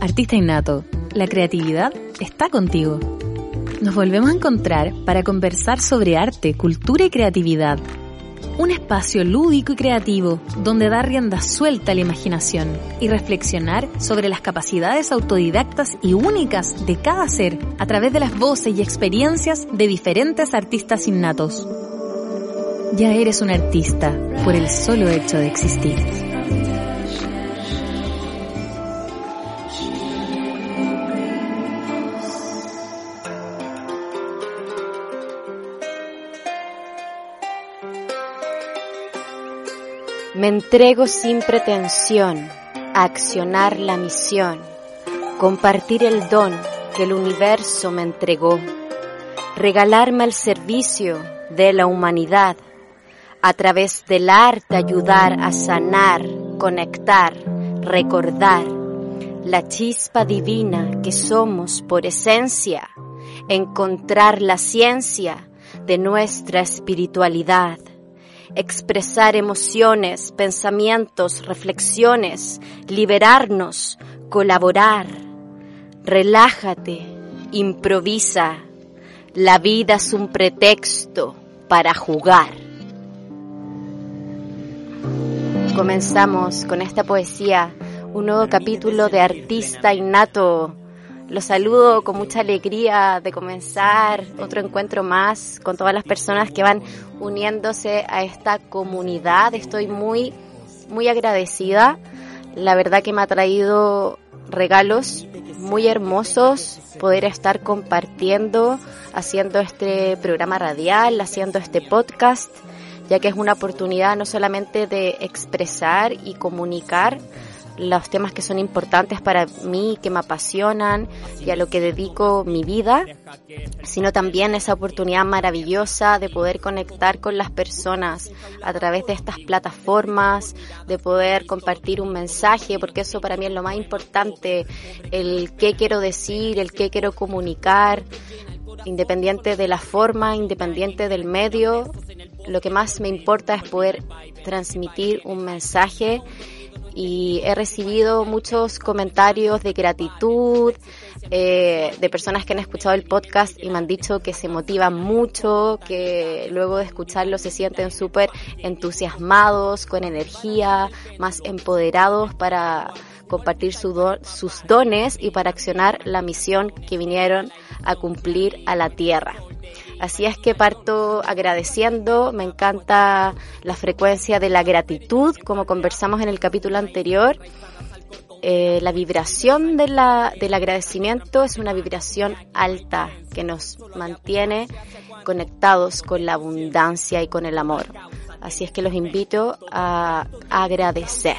Artista innato, la creatividad está contigo. Nos volvemos a encontrar para conversar sobre arte, cultura y creatividad. Un espacio lúdico y creativo donde dar rienda suelta a la imaginación y reflexionar sobre las capacidades autodidactas y únicas de cada ser a través de las voces y experiencias de diferentes artistas innatos. Ya eres un artista por el solo hecho de existir. Me entrego sin pretensión a accionar la misión, compartir el don que el universo me entregó, regalarme al servicio de la humanidad, a través del arte ayudar a sanar, conectar, recordar la chispa divina que somos por esencia, encontrar la ciencia de nuestra espiritualidad expresar emociones, pensamientos, reflexiones, liberarnos, colaborar. Relájate, improvisa. La vida es un pretexto para jugar. Comenzamos con esta poesía, un nuevo capítulo de Artista Innato los saludo con mucha alegría de comenzar otro encuentro más con todas las personas que van uniéndose a esta comunidad. Estoy muy, muy agradecida. La verdad que me ha traído regalos muy hermosos poder estar compartiendo, haciendo este programa radial, haciendo este podcast, ya que es una oportunidad no solamente de expresar y comunicar, los temas que son importantes para mí, que me apasionan y a lo que dedico mi vida, sino también esa oportunidad maravillosa de poder conectar con las personas a través de estas plataformas, de poder compartir un mensaje, porque eso para mí es lo más importante, el qué quiero decir, el qué quiero comunicar, independiente de la forma, independiente del medio, lo que más me importa es poder transmitir un mensaje y he recibido muchos comentarios de gratitud, eh, de personas que han escuchado el podcast y me han dicho que se motivan mucho, que luego de escucharlo se sienten súper entusiasmados, con energía, más empoderados para compartir sus dones y para accionar la misión que vinieron a cumplir a la tierra. Así es que parto agradeciendo, me encanta la frecuencia de la gratitud, como conversamos en el capítulo anterior. Eh, la vibración del agradecimiento es una vibración alta que nos mantiene conectados con la abundancia y con el amor. Así es que los invito a agradecer.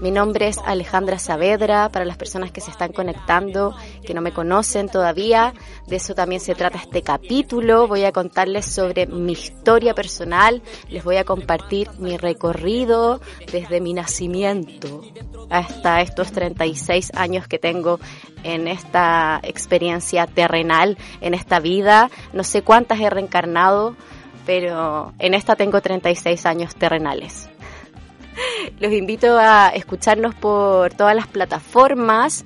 Mi nombre es Alejandra Saavedra, para las personas que se están conectando, que no me conocen todavía, de eso también se trata este capítulo. Voy a contarles sobre mi historia personal, les voy a compartir mi recorrido desde mi nacimiento hasta estos 36 años que tengo en esta experiencia terrenal, en esta vida. No sé cuántas he reencarnado, pero en esta tengo 36 años terrenales. Los invito a escucharnos por todas las plataformas,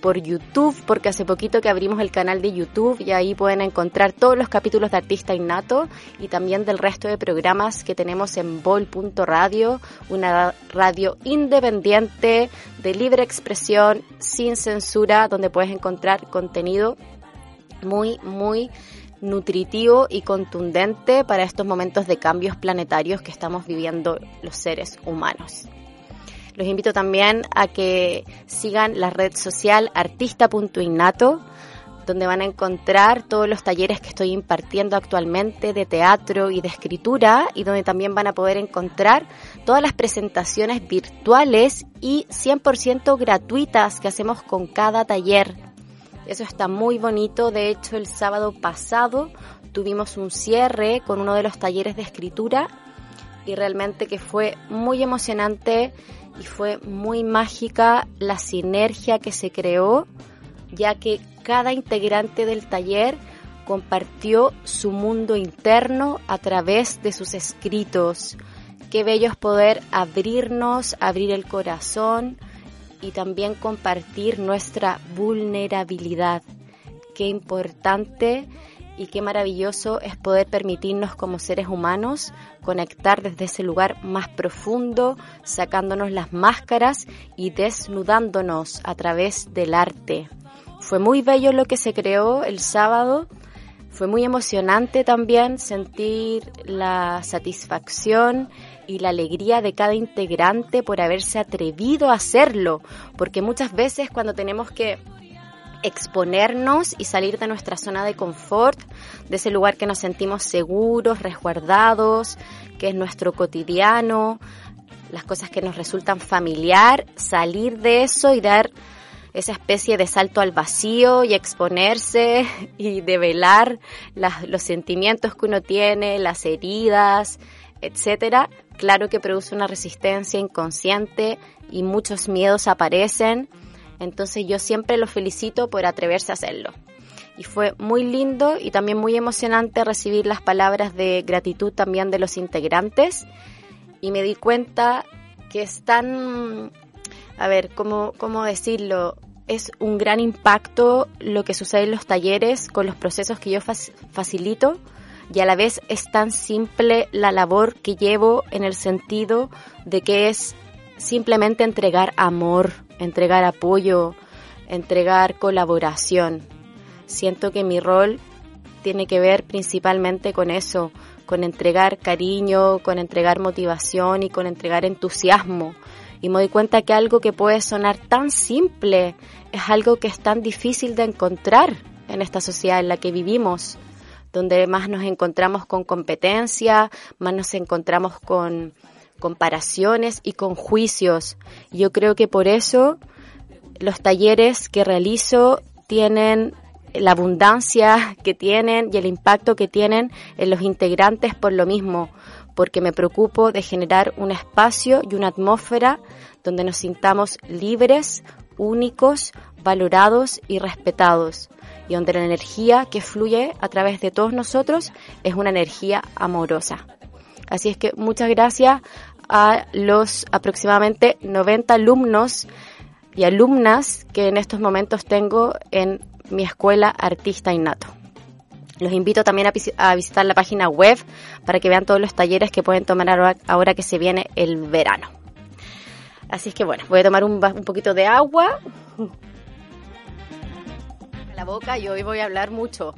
por YouTube, porque hace poquito que abrimos el canal de YouTube y ahí pueden encontrar todos los capítulos de Artista Innato y también del resto de programas que tenemos en bol.radio, una radio independiente de libre expresión, sin censura, donde puedes encontrar contenido muy, muy nutritivo y contundente para estos momentos de cambios planetarios que estamos viviendo los seres humanos. Los invito también a que sigan la red social artista.innato, donde van a encontrar todos los talleres que estoy impartiendo actualmente de teatro y de escritura y donde también van a poder encontrar todas las presentaciones virtuales y 100% gratuitas que hacemos con cada taller eso está muy bonito. De hecho, el sábado pasado tuvimos un cierre con uno de los talleres de escritura y realmente que fue muy emocionante y fue muy mágica la sinergia que se creó, ya que cada integrante del taller compartió su mundo interno a través de sus escritos. Qué bello es poder abrirnos, abrir el corazón y también compartir nuestra vulnerabilidad. Qué importante y qué maravilloso es poder permitirnos como seres humanos conectar desde ese lugar más profundo, sacándonos las máscaras y desnudándonos a través del arte. Fue muy bello lo que se creó el sábado, fue muy emocionante también sentir la satisfacción y la alegría de cada integrante por haberse atrevido a hacerlo, porque muchas veces cuando tenemos que exponernos y salir de nuestra zona de confort, de ese lugar que nos sentimos seguros, resguardados, que es nuestro cotidiano, las cosas que nos resultan familiar, salir de eso y dar esa especie de salto al vacío y exponerse y develar los sentimientos que uno tiene, las heridas, etcétera, claro que produce una resistencia inconsciente y muchos miedos aparecen entonces yo siempre los felicito por atreverse a hacerlo. Y fue muy lindo y también muy emocionante recibir las palabras de gratitud también de los integrantes. Y me di cuenta que es tan, a ver, ¿cómo, cómo decirlo? Es un gran impacto lo que sucede en los talleres con los procesos que yo facilito y a la vez es tan simple la labor que llevo en el sentido de que es simplemente entregar amor, entregar apoyo, entregar colaboración. Siento que mi rol tiene que ver principalmente con eso, con entregar cariño, con entregar motivación y con entregar entusiasmo. Y me doy cuenta que algo que puede sonar tan simple es algo que es tan difícil de encontrar en esta sociedad en la que vivimos, donde más nos encontramos con competencia, más nos encontramos con comparaciones y con juicios. Yo creo que por eso los talleres que realizo tienen la abundancia que tienen y el impacto que tienen en los integrantes por lo mismo, porque me preocupo de generar un espacio y una atmósfera donde nos sintamos libres, únicos, valorados y respetados, y donde la energía que fluye a través de todos nosotros es una energía amorosa. Así es que muchas gracias a los aproximadamente 90 alumnos y alumnas que en estos momentos tengo en mi escuela Artista Innato. Los invito también a, visitar la página web para que vean todos los talleres que pueden tomar ahora, que se viene el verano. Así es que bueno, voy a tomar un, un poquito de agua. La boca y hoy voy a hablar mucho.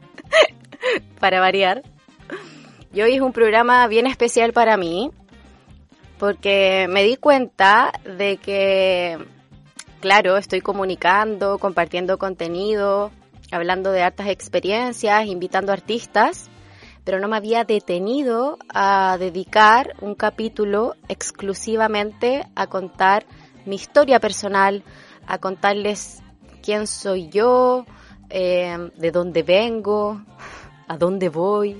para variar. Y hoy es un programa bien especial para mí, porque me di cuenta de que, claro, estoy comunicando, compartiendo contenido, hablando de hartas experiencias, invitando artistas, pero no me había detenido a dedicar un capítulo exclusivamente a contar mi historia personal, a contarles quién soy yo, eh, de dónde vengo, a dónde voy.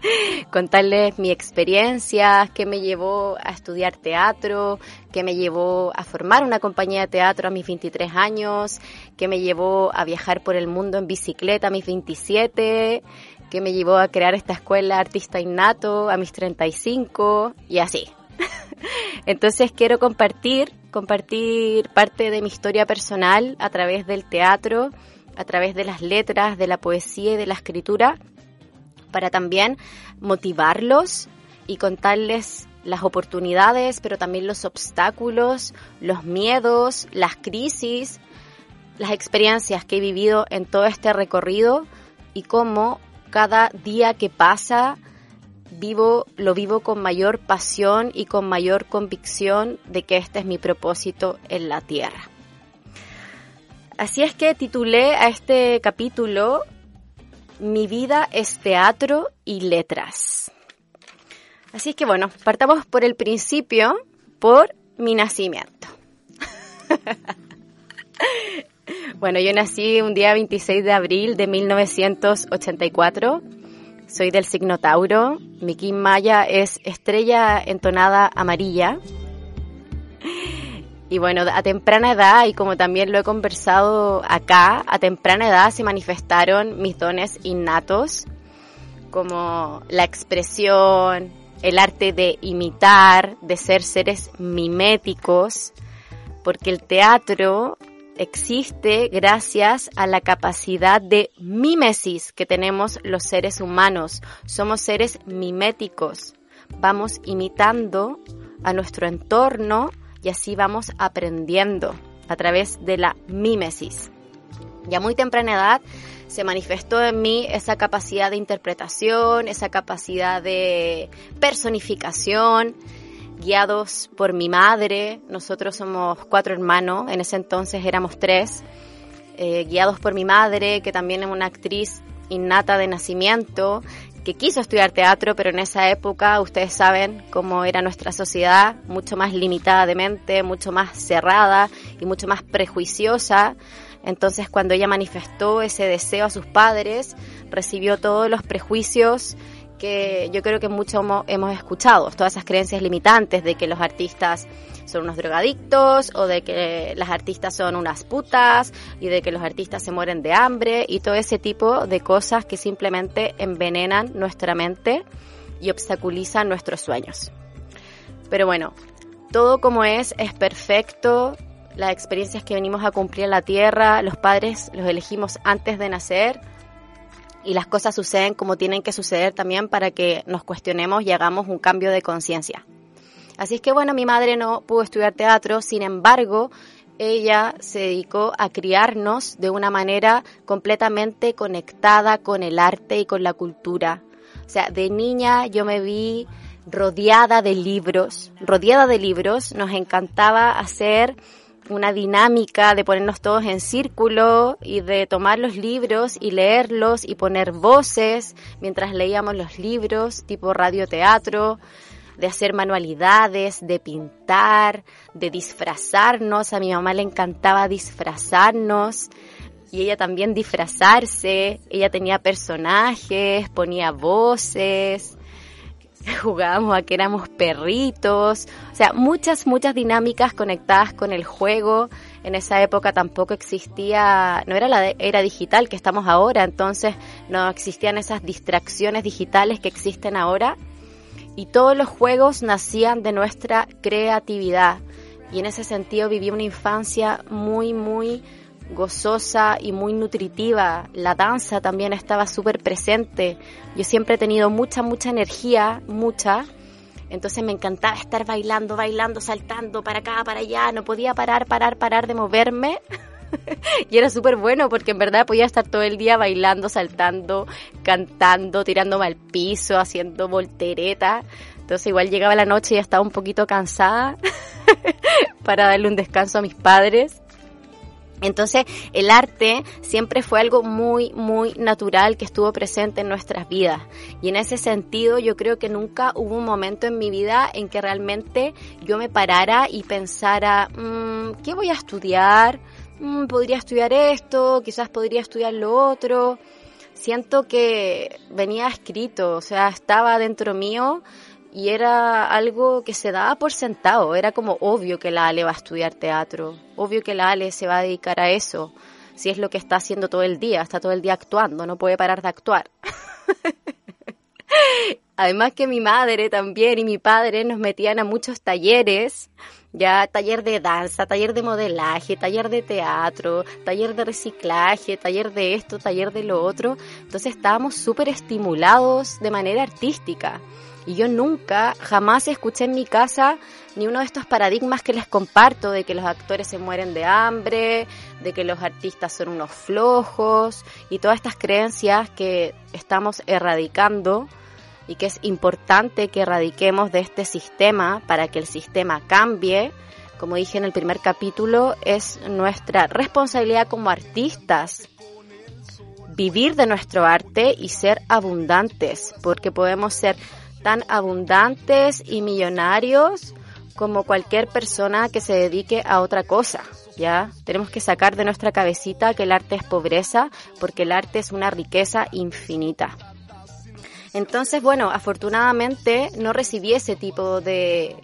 contarles mi experiencia, qué me llevó a estudiar teatro, qué me llevó a formar una compañía de teatro a mis 23 años, qué me llevó a viajar por el mundo en bicicleta a mis 27, qué me llevó a crear esta escuela artista innato a mis 35 y así. Entonces quiero compartir, compartir parte de mi historia personal a través del teatro, a través de las letras, de la poesía y de la escritura para también motivarlos y contarles las oportunidades, pero también los obstáculos, los miedos, las crisis, las experiencias que he vivido en todo este recorrido y cómo cada día que pasa vivo lo vivo con mayor pasión y con mayor convicción de que este es mi propósito en la tierra. Así es que titulé a este capítulo mi vida es teatro y letras. Así que bueno, partamos por el principio, por mi nacimiento. bueno, yo nací un día 26 de abril de 1984. Soy del signo Tauro. Mi Kim Maya es estrella entonada amarilla. Y bueno, a temprana edad, y como también lo he conversado acá, a temprana edad se manifestaron mis dones innatos, como la expresión, el arte de imitar, de ser seres miméticos. porque el teatro existe gracias a la capacidad de mimesis que tenemos los seres humanos. Somos seres miméticos. Vamos imitando a nuestro entorno y así vamos aprendiendo a través de la mimesis. Ya muy temprana edad se manifestó en mí esa capacidad de interpretación, esa capacidad de personificación, guiados por mi madre. Nosotros somos cuatro hermanos, en ese entonces éramos tres, eh, guiados por mi madre, que también es una actriz innata de nacimiento, que quiso estudiar teatro, pero en esa época ustedes saben cómo era nuestra sociedad, mucho más limitada de mente, mucho más cerrada y mucho más prejuiciosa. Entonces cuando ella manifestó ese deseo a sus padres, recibió todos los prejuicios que yo creo que mucho hemos escuchado, todas esas creencias limitantes de que los artistas son unos drogadictos o de que las artistas son unas putas y de que los artistas se mueren de hambre y todo ese tipo de cosas que simplemente envenenan nuestra mente y obstaculizan nuestros sueños. Pero bueno, todo como es es perfecto, las experiencias que venimos a cumplir en la tierra, los padres los elegimos antes de nacer y las cosas suceden como tienen que suceder también para que nos cuestionemos y hagamos un cambio de conciencia. Así es que bueno, mi madre no pudo estudiar teatro, sin embargo, ella se dedicó a criarnos de una manera completamente conectada con el arte y con la cultura. O sea, de niña yo me vi rodeada de libros, rodeada de libros, nos encantaba hacer una dinámica de ponernos todos en círculo y de tomar los libros y leerlos y poner voces mientras leíamos los libros, tipo radioteatro, de hacer manualidades, de pintar, de disfrazarnos. A mi mamá le encantaba disfrazarnos y ella también disfrazarse. Ella tenía personajes, ponía voces jugábamos a que éramos perritos, o sea, muchas, muchas dinámicas conectadas con el juego. En esa época tampoco existía, no era la era digital que estamos ahora, entonces no existían esas distracciones digitales que existen ahora. Y todos los juegos nacían de nuestra creatividad. Y en ese sentido viví una infancia muy, muy gozosa y muy nutritiva. La danza también estaba súper presente. Yo siempre he tenido mucha, mucha energía, mucha. Entonces me encantaba estar bailando, bailando, saltando para acá, para allá. No podía parar, parar, parar de moverme. y era súper bueno porque en verdad podía estar todo el día bailando, saltando, cantando, tirándome al piso, haciendo voltereta. Entonces igual llegaba la noche y estaba un poquito cansada para darle un descanso a mis padres. Entonces, el arte siempre fue algo muy, muy natural que estuvo presente en nuestras vidas. Y en ese sentido, yo creo que nunca hubo un momento en mi vida en que realmente yo me parara y pensara, mm, ¿qué voy a estudiar? Mm, podría estudiar esto, quizás podría estudiar lo otro. Siento que venía escrito, o sea, estaba dentro mío y era algo que se daba por sentado, era como obvio que la Ale va a estudiar teatro, obvio que la Ale se va a dedicar a eso, si es lo que está haciendo todo el día, está todo el día actuando, no puede parar de actuar. Además que mi madre también y mi padre nos metían a muchos talleres, ya taller de danza, taller de modelaje, taller de teatro, taller de reciclaje, taller de esto, taller de lo otro. Entonces estábamos súper estimulados de manera artística. Y yo nunca, jamás escuché en mi casa ni uno de estos paradigmas que les comparto de que los actores se mueren de hambre, de que los artistas son unos flojos y todas estas creencias que estamos erradicando y que es importante que erradiquemos de este sistema para que el sistema cambie. Como dije en el primer capítulo, es nuestra responsabilidad como artistas vivir de nuestro arte y ser abundantes, porque podemos ser tan abundantes y millonarios como cualquier persona que se dedique a otra cosa. ¿Ya? Tenemos que sacar de nuestra cabecita que el arte es pobreza, porque el arte es una riqueza infinita. Entonces, bueno, afortunadamente no recibí ese tipo de,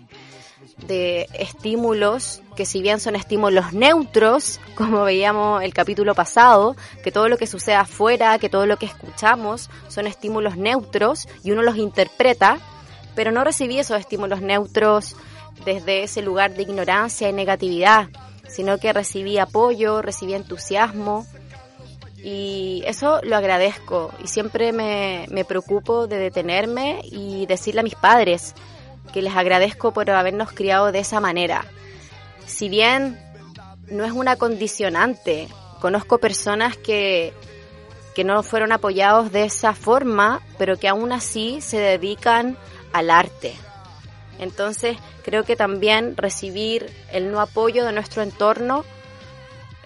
de estímulos, que si bien son estímulos neutros, como veíamos el capítulo pasado, que todo lo que sucede afuera, que todo lo que escuchamos son estímulos neutros y uno los interpreta, pero no recibí esos estímulos neutros desde ese lugar de ignorancia y negatividad, sino que recibí apoyo, recibí entusiasmo. Y eso lo agradezco y siempre me, me preocupo de detenerme y decirle a mis padres que les agradezco por habernos criado de esa manera. Si bien no es una condicionante, conozco personas que, que no fueron apoyados de esa forma, pero que aún así se dedican al arte. Entonces creo que también recibir el no apoyo de nuestro entorno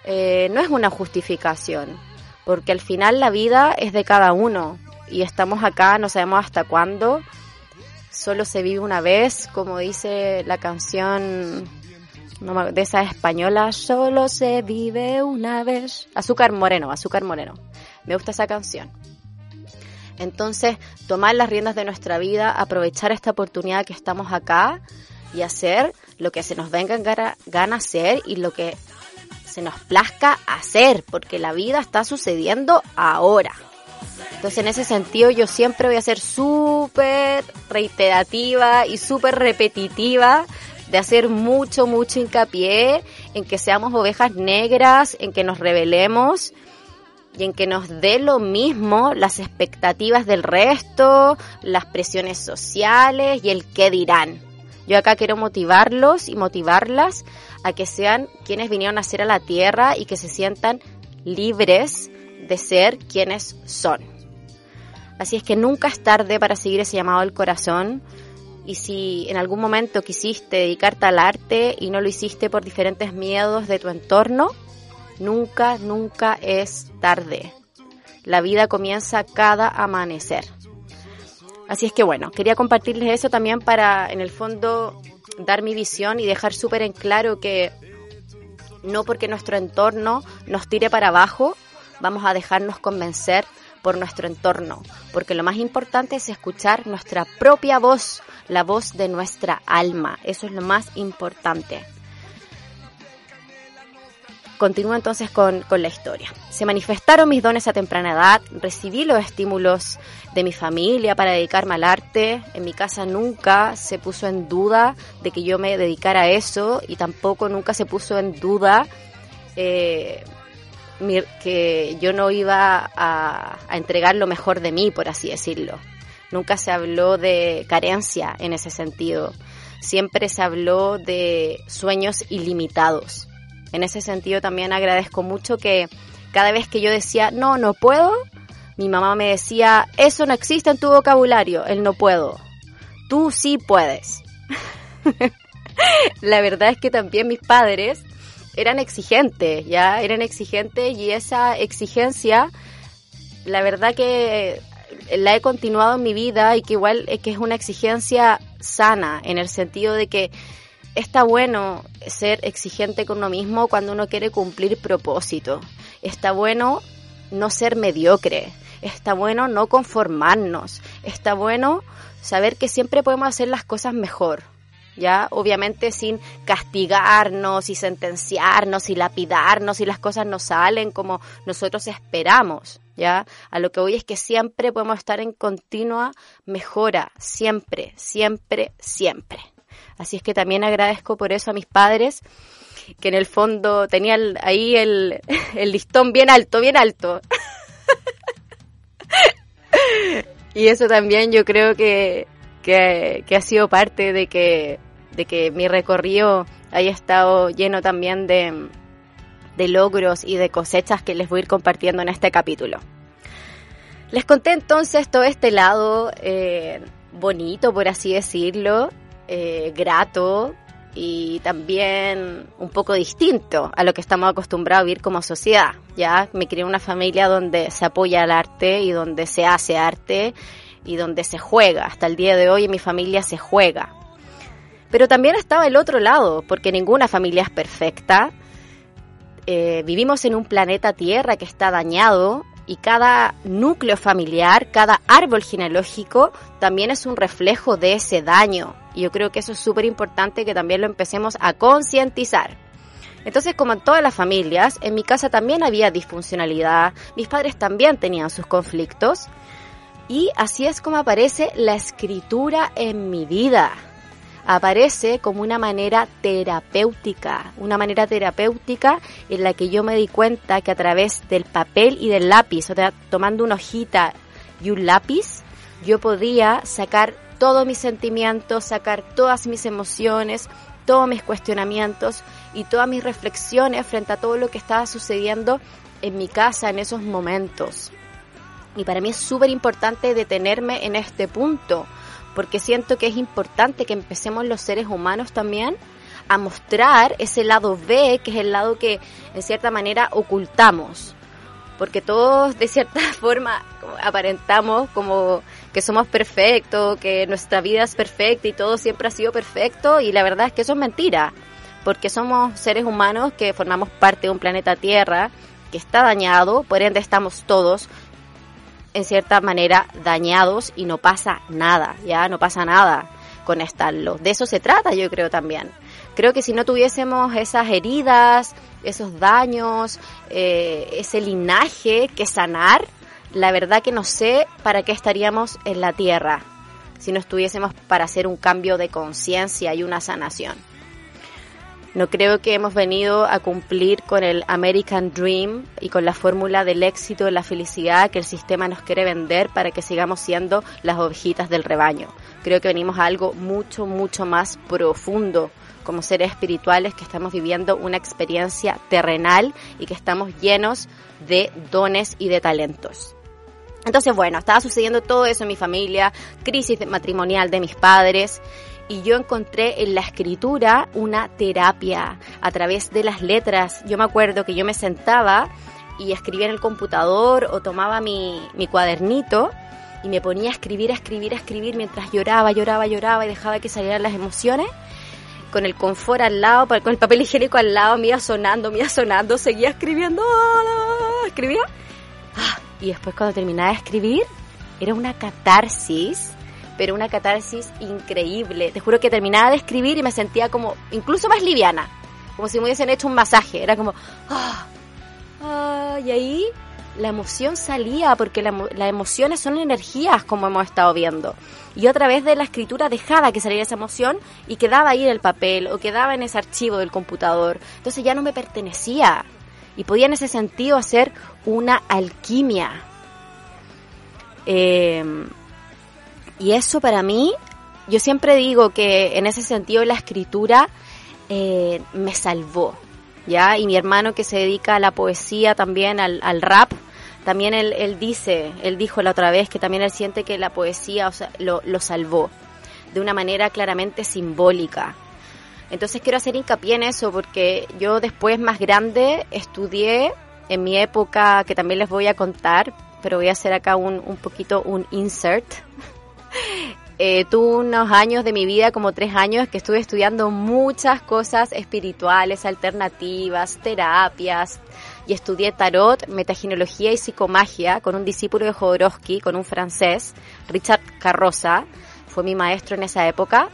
eh, no es una justificación porque al final la vida es de cada uno y estamos acá, no sabemos hasta cuándo, solo se vive una vez, como dice la canción de esa española, solo se vive una vez. Azúcar Moreno, Azúcar Moreno. Me gusta esa canción. Entonces, tomar las riendas de nuestra vida, aprovechar esta oportunidad que estamos acá y hacer lo que se nos venga en gana hacer y lo que se nos plazca hacer, porque la vida está sucediendo ahora. Entonces en ese sentido yo siempre voy a ser súper reiterativa y súper repetitiva de hacer mucho, mucho hincapié en que seamos ovejas negras, en que nos rebelemos y en que nos dé lo mismo las expectativas del resto, las presiones sociales y el qué dirán. Yo acá quiero motivarlos y motivarlas a que sean quienes vinieron a ser a la tierra y que se sientan libres de ser quienes son. Así es que nunca es tarde para seguir ese llamado del corazón. Y si en algún momento quisiste dedicarte al arte y no lo hiciste por diferentes miedos de tu entorno, nunca, nunca es tarde. La vida comienza cada amanecer. Así es que bueno, quería compartirles eso también para, en el fondo, dar mi visión y dejar súper en claro que no porque nuestro entorno nos tire para abajo, vamos a dejarnos convencer por nuestro entorno, porque lo más importante es escuchar nuestra propia voz, la voz de nuestra alma, eso es lo más importante. Continúo entonces con, la historia. Se manifestaron mis dones a temprana edad, recibí los estímulos de mi familia para dedicarme al arte. En mi casa nunca se puso en duda de que yo me dedicara a eso y tampoco nunca se puso en duda eh, que yo no iba a, a entregar lo mejor de mí, por así decirlo. Nunca se habló de carencia en ese sentido. Siempre se habló de sueños ilimitados en ese sentido también agradezco mucho que cada vez que yo decía, no, no puedo, mi mamá me decía, eso no existe en tu vocabulario, el no puedo. Tú sí puedes. la verdad es que también mis padres eran exigentes, ya eran exigentes y esa exigencia, la verdad que la he continuado en mi vida y que igual es que es una exigencia sana en el sentido de que está bueno ser exigente con uno mismo cuando uno quiere cumplir propósito. Está bueno no ser mediocre. Está bueno no conformarnos. Está bueno saber que siempre podemos hacer las cosas mejor. ¿Ya? Obviamente sin castigarnos y sentenciarnos y lapidarnos si las cosas no salen como nosotros esperamos. ¿Ya? A lo que voy es que siempre podemos estar en continua mejora. Siempre, siempre, siempre. Así es que también agradezco por eso a mis padres, que en el fondo tenían ahí el, listón bien alto, bien alto. y eso también yo creo que, que, ha sido parte de que, de que mi recorrido haya estado lleno también de, de logros y de cosechas que les voy a ir compartiendo en este capítulo. Les conté entonces todo este lado eh, bonito, por así decirlo, eh, grato y también un poco distinto a lo que estamos acostumbrados a vivir como sociedad. Ya me crié en una familia donde se apoya el arte y donde se hace arte y donde se juega. Hasta el día de hoy en mi familia se juega. Pero también estaba el otro lado, porque ninguna familia es perfecta. Eh, vivimos en un planeta Tierra que está dañado y cada núcleo familiar, cada árbol genealógico también es un reflejo de ese daño. Y yo creo que eso es súper importante que también lo empecemos a concientizar. Entonces, como en todas las familias, en mi casa también había disfuncionalidad, mis padres también tenían sus conflictos. Y así es como aparece la escritura en mi vida. Aparece como una manera terapéutica, una manera terapéutica en la que yo me di cuenta que a través del papel y del lápiz, o sea, tomando una hojita y un lápiz, yo podía sacar todos mis sentimientos, sacar todas mis emociones, todos mis cuestionamientos y todas mis reflexiones frente a todo lo que estaba sucediendo en mi casa en esos momentos. Y para mí es súper importante detenerme en este punto, porque siento que es importante que empecemos los seres humanos también a mostrar ese lado B, que es el lado que en cierta manera ocultamos, porque todos de cierta forma aparentamos como que somos perfectos, que nuestra vida es perfecta y todo siempre ha sido perfecto y la verdad es que eso es mentira, porque somos seres humanos que formamos parte de un planeta Tierra que está dañado, por ende estamos todos en cierta manera dañados y no pasa nada, ya no pasa nada con estarlo. De eso se trata, yo creo también. Creo que si no tuviésemos esas heridas, esos daños, eh, ese linaje que sanar, la verdad que no sé para qué estaríamos en la tierra si no estuviésemos para hacer un cambio de conciencia y una sanación. No creo que hemos venido a cumplir con el American Dream y con la fórmula del éxito, la felicidad que el sistema nos quiere vender para que sigamos siendo las ovejitas del rebaño. Creo que venimos a algo mucho, mucho más profundo como seres espirituales que estamos viviendo una experiencia terrenal y que estamos llenos de dones y de talentos. Entonces, bueno, estaba sucediendo todo eso en mi familia, crisis matrimonial de mis padres y yo encontré en la escritura una terapia a través de las letras. Yo me acuerdo que yo me sentaba y escribía en el computador o tomaba mi, mi cuadernito y me ponía a escribir, a escribir, a escribir mientras lloraba, lloraba, lloraba y dejaba que salieran las emociones. Con el confort al lado, con el papel higiénico al lado, me iba sonando, me iba sonando, seguía escribiendo, escribía. Ah, y después cuando terminaba de escribir, era una catarsis pero una catarsis increíble. Te juro que terminaba de escribir y me sentía como incluso más liviana, como si me hubiesen hecho un masaje. Era como, ah, ah, y ahí la emoción salía, porque las emociones son energías, como hemos estado viendo. Y otra vez de la escritura dejaba que saliera esa emoción y quedaba ahí en el papel o quedaba en ese archivo del computador. Entonces ya no me pertenecía. Y podía en ese sentido hacer una alquimia. Eh, y eso para mí, yo siempre digo que en ese sentido la escritura eh, me salvó, ¿ya? Y mi hermano que se dedica a la poesía también, al, rap, también él, él, dice, él dijo la otra vez que también él siente que la poesía lo, lo salvó de una manera claramente simbólica. Entonces quiero hacer hincapié en eso porque yo después más grande estudié en mi época, que también les voy a contar, pero voy a hacer acá un, un poquito un insert eh, tuve unos años de mi vida, como tres años, que estuve estudiando muchas cosas espirituales, alternativas, terapias, y estudié tarot, metaginología y psicomagia con un discípulo de Jodorowsky, con un francés, Richard Carroza, fue mi maestro en esa época.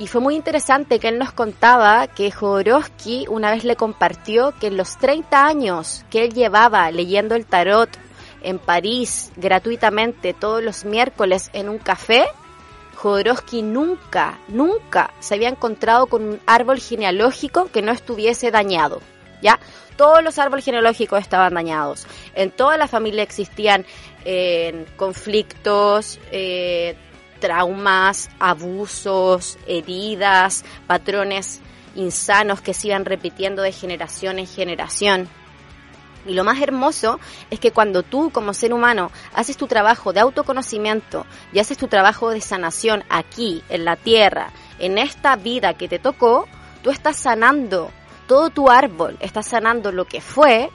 Y fue muy interesante que él nos contaba que Jodorowsky una vez le compartió que en los 30 años que él llevaba leyendo el tarot en París gratuitamente todos los miércoles en un café, Jodorowsky nunca, nunca se había encontrado con un árbol genealógico que no estuviese dañado. ¿Ya? Todos los árboles genealógicos estaban dañados. En toda la familia existían eh, conflictos, eh, traumas, abusos, heridas, patrones insanos que se iban repitiendo de generación en generación. Y lo más hermoso es que cuando tú como ser humano haces tu trabajo de autoconocimiento y haces tu trabajo de sanación aquí, en la tierra, en esta vida que te tocó, tú estás sanando todo tu árbol, estás sanando lo que fue,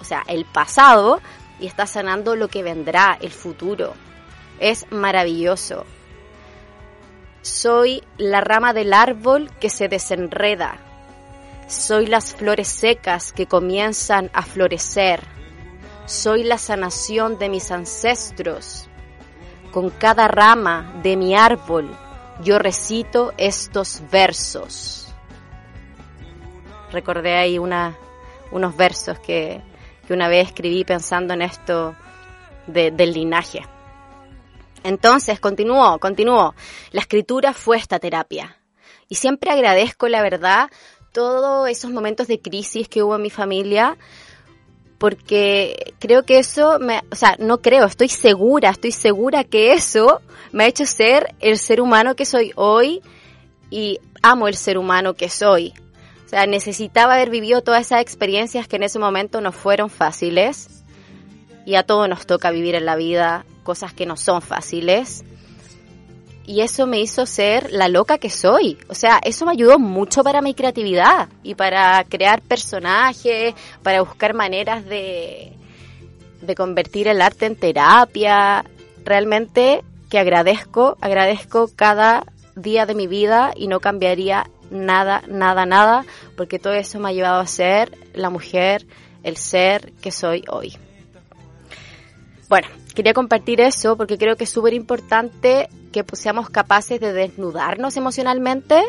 o sea, el pasado, y estás sanando lo que vendrá, el futuro. Es maravilloso. Soy la rama del árbol que se desenreda, soy las flores secas que comienzan a florecer. Soy la sanación de mis ancestros. Con cada rama de mi árbol yo recito estos versos. Recordé ahí una, unos versos que, que, una vez escribí pensando en esto del linaje. Entonces, continuó, continuó. La escritura fue esta terapia Y siempre agradezco, la verdad, todos esos momentos de crisis que hubo en mi familia, porque creo que eso, me, o sea, no creo, estoy segura, estoy segura que eso me ha hecho ser el ser humano que soy hoy y amo el ser humano que soy. O sea, necesitaba haber vivido todas esas experiencias que en ese momento no fueron fáciles. Y a todos nos toca vivir en la vida cosas que no son fáciles y eso me hizo ser la loca que soy. O sea, eso me ayudó mucho para mi creatividad y para crear personajes, para buscar maneras de, de convertir el arte en terapia. Realmente que agradezco, agradezco cada día de mi vida y no cambiaría nada, nada, nada, porque todo eso me ha llevado a ser la mujer, el ser que soy hoy. Bueno, quería compartir eso porque creo que es súper importante que pues, seamos capaces de desnudarnos emocionalmente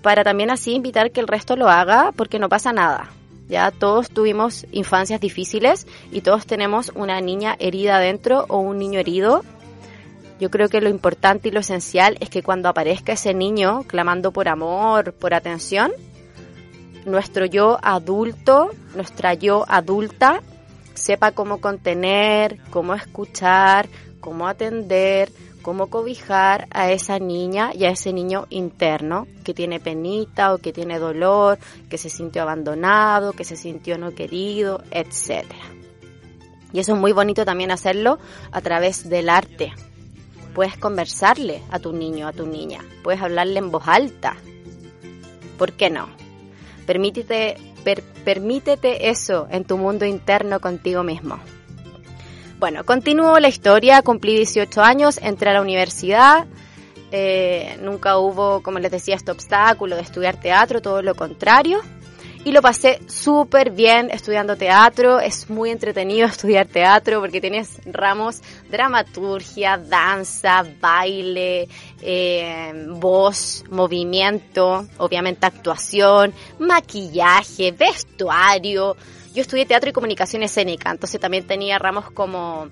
para también así invitar que el resto lo haga porque no pasa nada. Ya todos tuvimos infancias difíciles y todos tenemos una niña herida adentro o un niño herido. Yo creo que lo importante y lo esencial es que cuando aparezca ese niño clamando por amor, por atención, nuestro yo adulto, nuestra yo adulta, sepa cómo contener, cómo escuchar, cómo atender, cómo cobijar a esa niña y a ese niño interno que tiene penita o que tiene dolor, que se sintió abandonado, que se sintió no querido, etc. Y eso es muy bonito también hacerlo a través del arte. Puedes conversarle a tu niño, a tu niña, puedes hablarle en voz alta. ¿Por qué no? Permítete, permítete eso en tu mundo interno contigo mismo. Bueno, continúo la historia, cumplí 18 años, entré a la universidad, eh, nunca hubo, como les decía, este obstáculo de estudiar teatro, todo lo contrario. Y lo pasé súper bien estudiando teatro. Es muy entretenido estudiar teatro porque tienes ramos dramaturgia, danza, baile, eh, voz, movimiento, obviamente actuación, maquillaje, vestuario, yo estudié teatro y comunicación escénica, entonces también tenía ramos como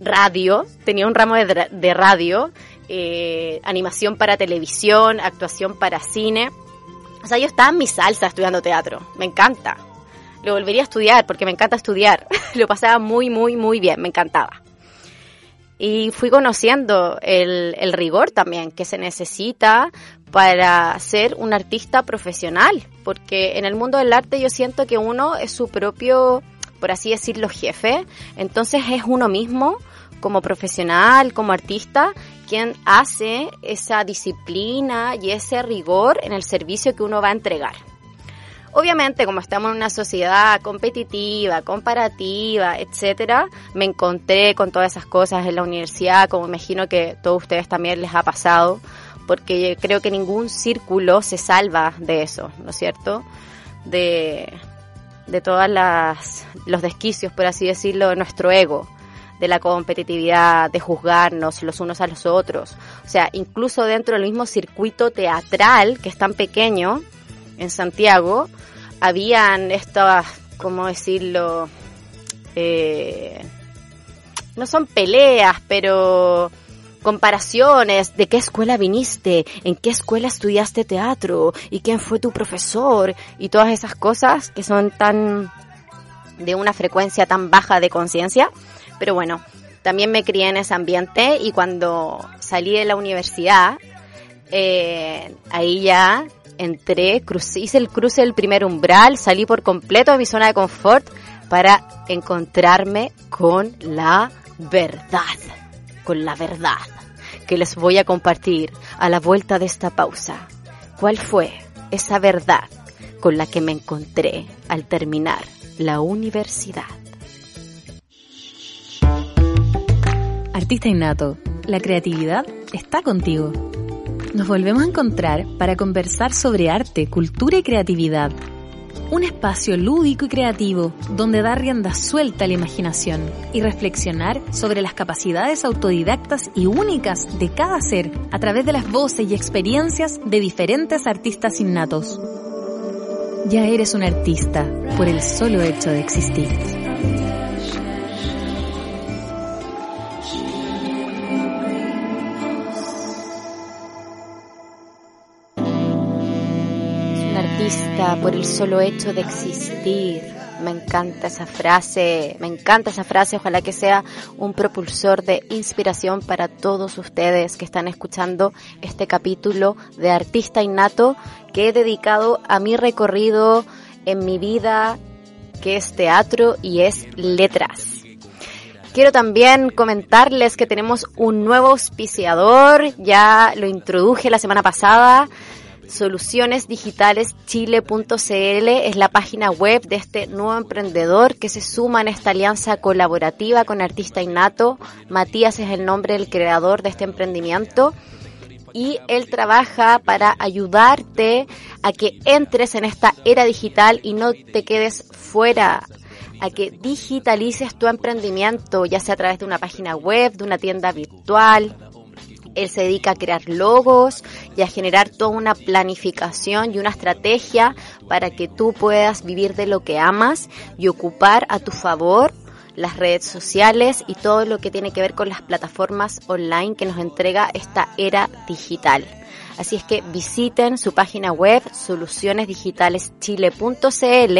radio, tenía un ramo de, radio, eh, animación para televisión, actuación para cine. O sea, yo estaba en mi salsa estudiando teatro, me encanta. Lo volvería a estudiar porque me encanta estudiar. Lo pasaba muy, muy, muy bien, me encantaba. Y fui conociendo el, el rigor también que se necesita para ser un artista profesional, porque en el mundo del arte yo siento que uno es su propio, por así decirlo, jefe, entonces es uno mismo como profesional, como artista, quien hace esa disciplina y ese rigor en el servicio que uno va a entregar. Obviamente, como estamos en una sociedad competitiva, comparativa, etcétera, me encontré con todas esas cosas en la universidad, como imagino que todos ustedes también les ha pasado porque creo que ningún círculo se salva de eso, ¿no es cierto? De, de todas las los desquicios, por así decirlo, de nuestro ego, de la competitividad, de juzgarnos los unos a los otros. O sea, incluso dentro del mismo circuito teatral, que es tan pequeño, en Santiago, habían estas, ¿cómo decirlo? Eh, no son peleas, pero comparaciones de qué escuela viniste, en qué escuela estudiaste teatro y quién fue tu profesor y todas esas cosas que son tan de una frecuencia tan baja de conciencia. Pero bueno, también me crié en ese ambiente y cuando salí de la universidad, eh, ahí ya entré, hice el cruce del primer umbral, salí por completo de mi zona de confort para encontrarme con la verdad, con la verdad que les voy a compartir a la vuelta de esta pausa. ¿Cuál fue esa verdad con la que me encontré al terminar la universidad? Artista innato, la creatividad está contigo. Nos volvemos a encontrar para conversar sobre arte, cultura y creatividad un espacio lúdico y creativo donde dar rienda suelta a la imaginación y reflexionar sobre las capacidades autodidactas y únicas de cada ser a través de las voces y experiencias de diferentes artistas innatos. Ya eres un artista por el solo hecho de existir. Por el solo hecho de existir. Me encanta esa frase, me encanta esa frase, ojalá que sea un propulsor de inspiración para todos ustedes que están escuchando este capítulo de Artista Innato que he dedicado a mi recorrido en mi vida, que es teatro y es letras. Quiero también comentarles que tenemos un nuevo auspiciador, ya lo introduje la semana pasada. Solucionesdigitaleschile.cl es la página web de este nuevo emprendedor que se suma en esta alianza colaborativa con Artista Innato. Matías es el nombre del creador de este emprendimiento y él trabaja para ayudarte a que entres en esta era digital y no te quedes fuera a que digitalices tu emprendimiento, ya sea a través de una página web, de una tienda virtual. Él se dedica a crear logos y a generar toda una planificación y una estrategia para que tú puedas vivir de lo que amas y ocupar a tu favor las redes sociales y todo lo que tiene que ver con las plataformas online que nos entrega esta era digital. Así es que visiten su página web solucionesdigitaleschile.cl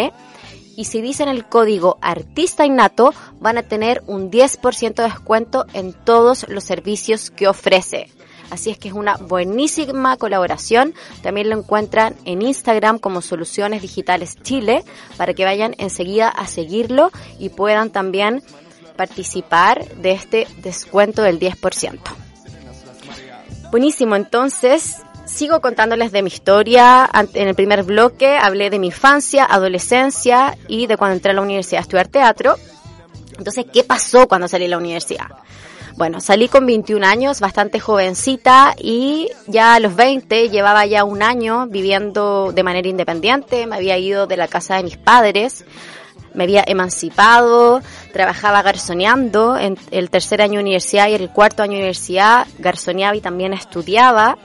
y si dicen el código artista innato van a tener un 10% de descuento en todos los servicios que ofrece. Así es que es una buenísima colaboración. También lo encuentran en Instagram como Soluciones Digitales Chile para que vayan enseguida a seguirlo y puedan también participar de este descuento del 10%. Buenísimo, entonces sigo contándoles de mi historia. En el primer bloque hablé de mi infancia, adolescencia y de cuando entré a la universidad a estudiar teatro. Entonces, ¿qué pasó cuando salí de la universidad? Bueno, salí con 21 años, bastante jovencita y ya a los 20 llevaba ya un año viviendo de manera independiente, me había ido de la casa de mis padres, me había emancipado, trabajaba garzoneando en el tercer año universidad y el cuarto año universidad garzoneaba y también estudiaba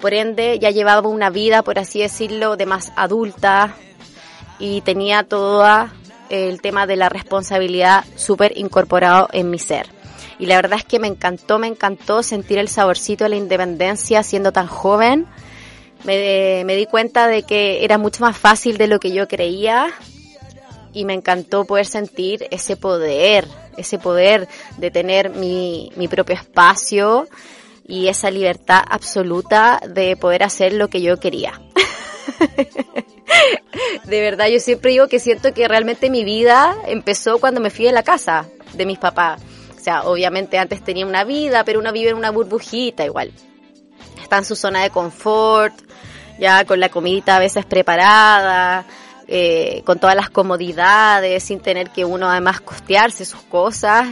por ende, ya llevaba una vida, por así decirlo, de más adulta y tenía todo el tema de la responsabilidad súper incorporado en mi ser. Y la verdad es que me encantó, me encantó sentir el saborcito de la independencia siendo tan joven. Me, me di cuenta de que era mucho más fácil de lo que yo creía y me encantó poder sentir ese poder, ese poder de tener mi, mi propio espacio y esa libertad absoluta de poder hacer lo que yo quería. de verdad, yo siempre digo que siento que realmente mi vida empezó cuando me fui de la casa de mis papás. O sea, obviamente antes tenía una vida, pero uno vive en una burbujita igual. Está en su zona de confort, ya con la comidita a veces preparada, eh, con todas las comodidades, sin tener que uno además costearse sus cosas.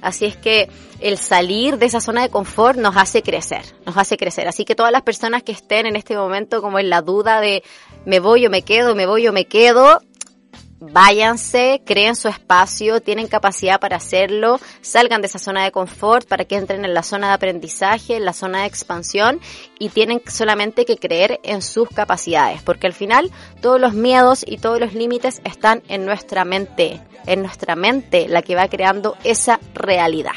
Así es que el salir de esa zona de confort nos hace crecer, nos hace crecer. Así que todas las personas que estén en este momento como en la duda de me voy o me quedo, me voy o me quedo, váyanse, creen su espacio, tienen capacidad para hacerlo, salgan de esa zona de confort para que entren en la zona de aprendizaje, en la zona de expansión y tienen solamente que creer en sus capacidades, porque al final todos los miedos y todos los límites están en nuestra mente, en nuestra mente la que va creando esa realidad.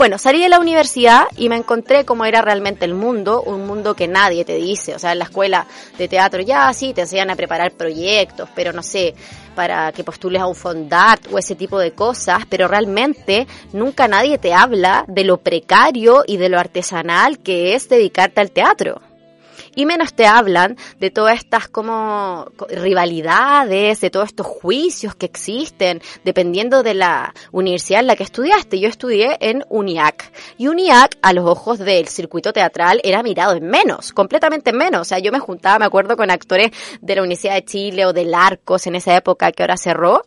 Bueno, salí de la universidad y me encontré cómo era realmente el mundo, un mundo que nadie te dice, o sea, en la escuela de teatro ya sí te enseñan a preparar proyectos, pero no sé, para que postules a un fondart o ese tipo de cosas, pero realmente nunca nadie te habla de lo precario y de lo artesanal que es dedicarte al teatro y menos te hablan de todas estas como rivalidades, de todos estos juicios que existen, dependiendo de la universidad en la que estudiaste. Yo estudié en UNIAC y UNIAC a los ojos del circuito teatral era mirado en menos, completamente en menos. O sea, yo me juntaba, me acuerdo, con actores de la Universidad de Chile o del Arcos en esa época que ahora cerró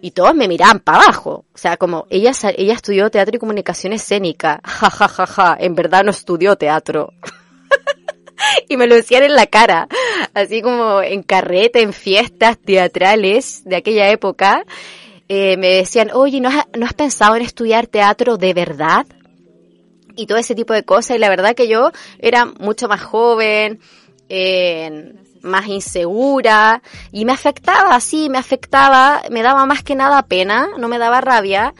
y todos me miraban para abajo. O sea, como ella, ella estudió teatro y comunicación escénica. Ja, ja, ja, ja. En verdad no estudió teatro. y me lo decían en la cara, así como en carrete, en fiestas teatrales de aquella época. Eh, me decían, oye, ¿no has, ¿no has pensado en estudiar teatro de verdad? Y todo ese tipo de cosas. Y la verdad que yo era mucho más joven, eh, más insegura y me afectaba, sí, me afectaba, me daba más que nada pena, no me daba rabia.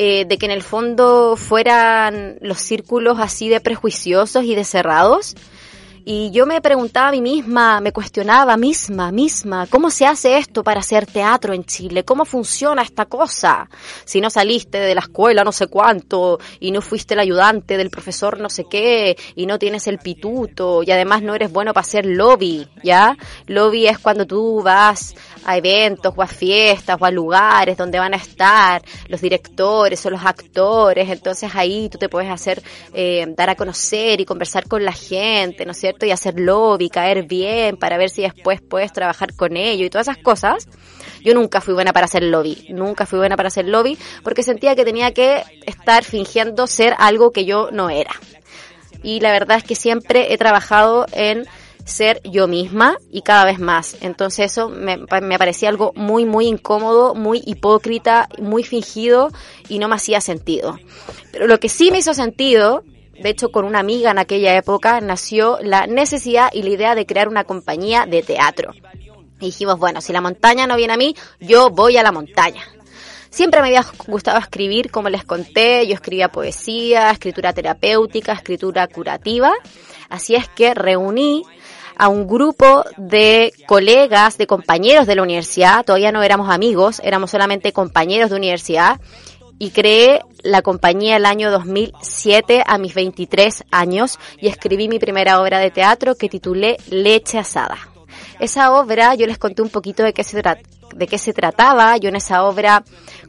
Eh, de que en el fondo fueran los círculos así de prejuiciosos y de cerrados Y yo me preguntaba a mí misma, me cuestionaba misma, misma, ¿cómo se hace esto para hacer teatro en Chile? ¿Cómo funciona esta cosa? Si no saliste de la escuela no sé cuánto y no fuiste el ayudante del profesor no sé qué y no tienes el pituto y además no eres bueno para hacer lobby, ¿ya? Lobby es cuando tú vas a eventos o a fiestas o a lugares donde van a estar los directores o los actores, entonces ahí tú te puedes hacer, eh, dar a conocer y conversar con la gente, ¿no es cierto? Y hacer lobby, caer bien para ver si después puedes trabajar con ellos y todas esas cosas. Yo nunca fui buena para hacer lobby, nunca fui buena para hacer lobby porque sentía que tenía que estar fingiendo ser algo que yo no era. Y la verdad es que siempre he trabajado en ser yo misma y cada vez más. Entonces eso me, me parecía algo muy, muy incómodo, muy hipócrita, muy fingido y no me hacía sentido. Pero lo que sí me hizo sentido de hecho con una amiga en aquella época nació la necesidad y la idea de crear una compañía de teatro. Y dijimos, bueno, si la montaña no viene a mí, yo voy a la montaña. Siempre me había gustado escribir, como les conté, yo escribía poesía, escritura terapéutica, escritura curativa. Así es que reuní a un grupo de colegas, de compañeros de la universidad, todavía no éramos amigos, éramos solamente compañeros de universidad, y creé la compañía el año 2007 a mis 23 años y escribí mi primera obra de teatro que titulé Leche Asada. Esa obra yo les conté un poquito de qué se, de qué se trataba. Yo en esa obra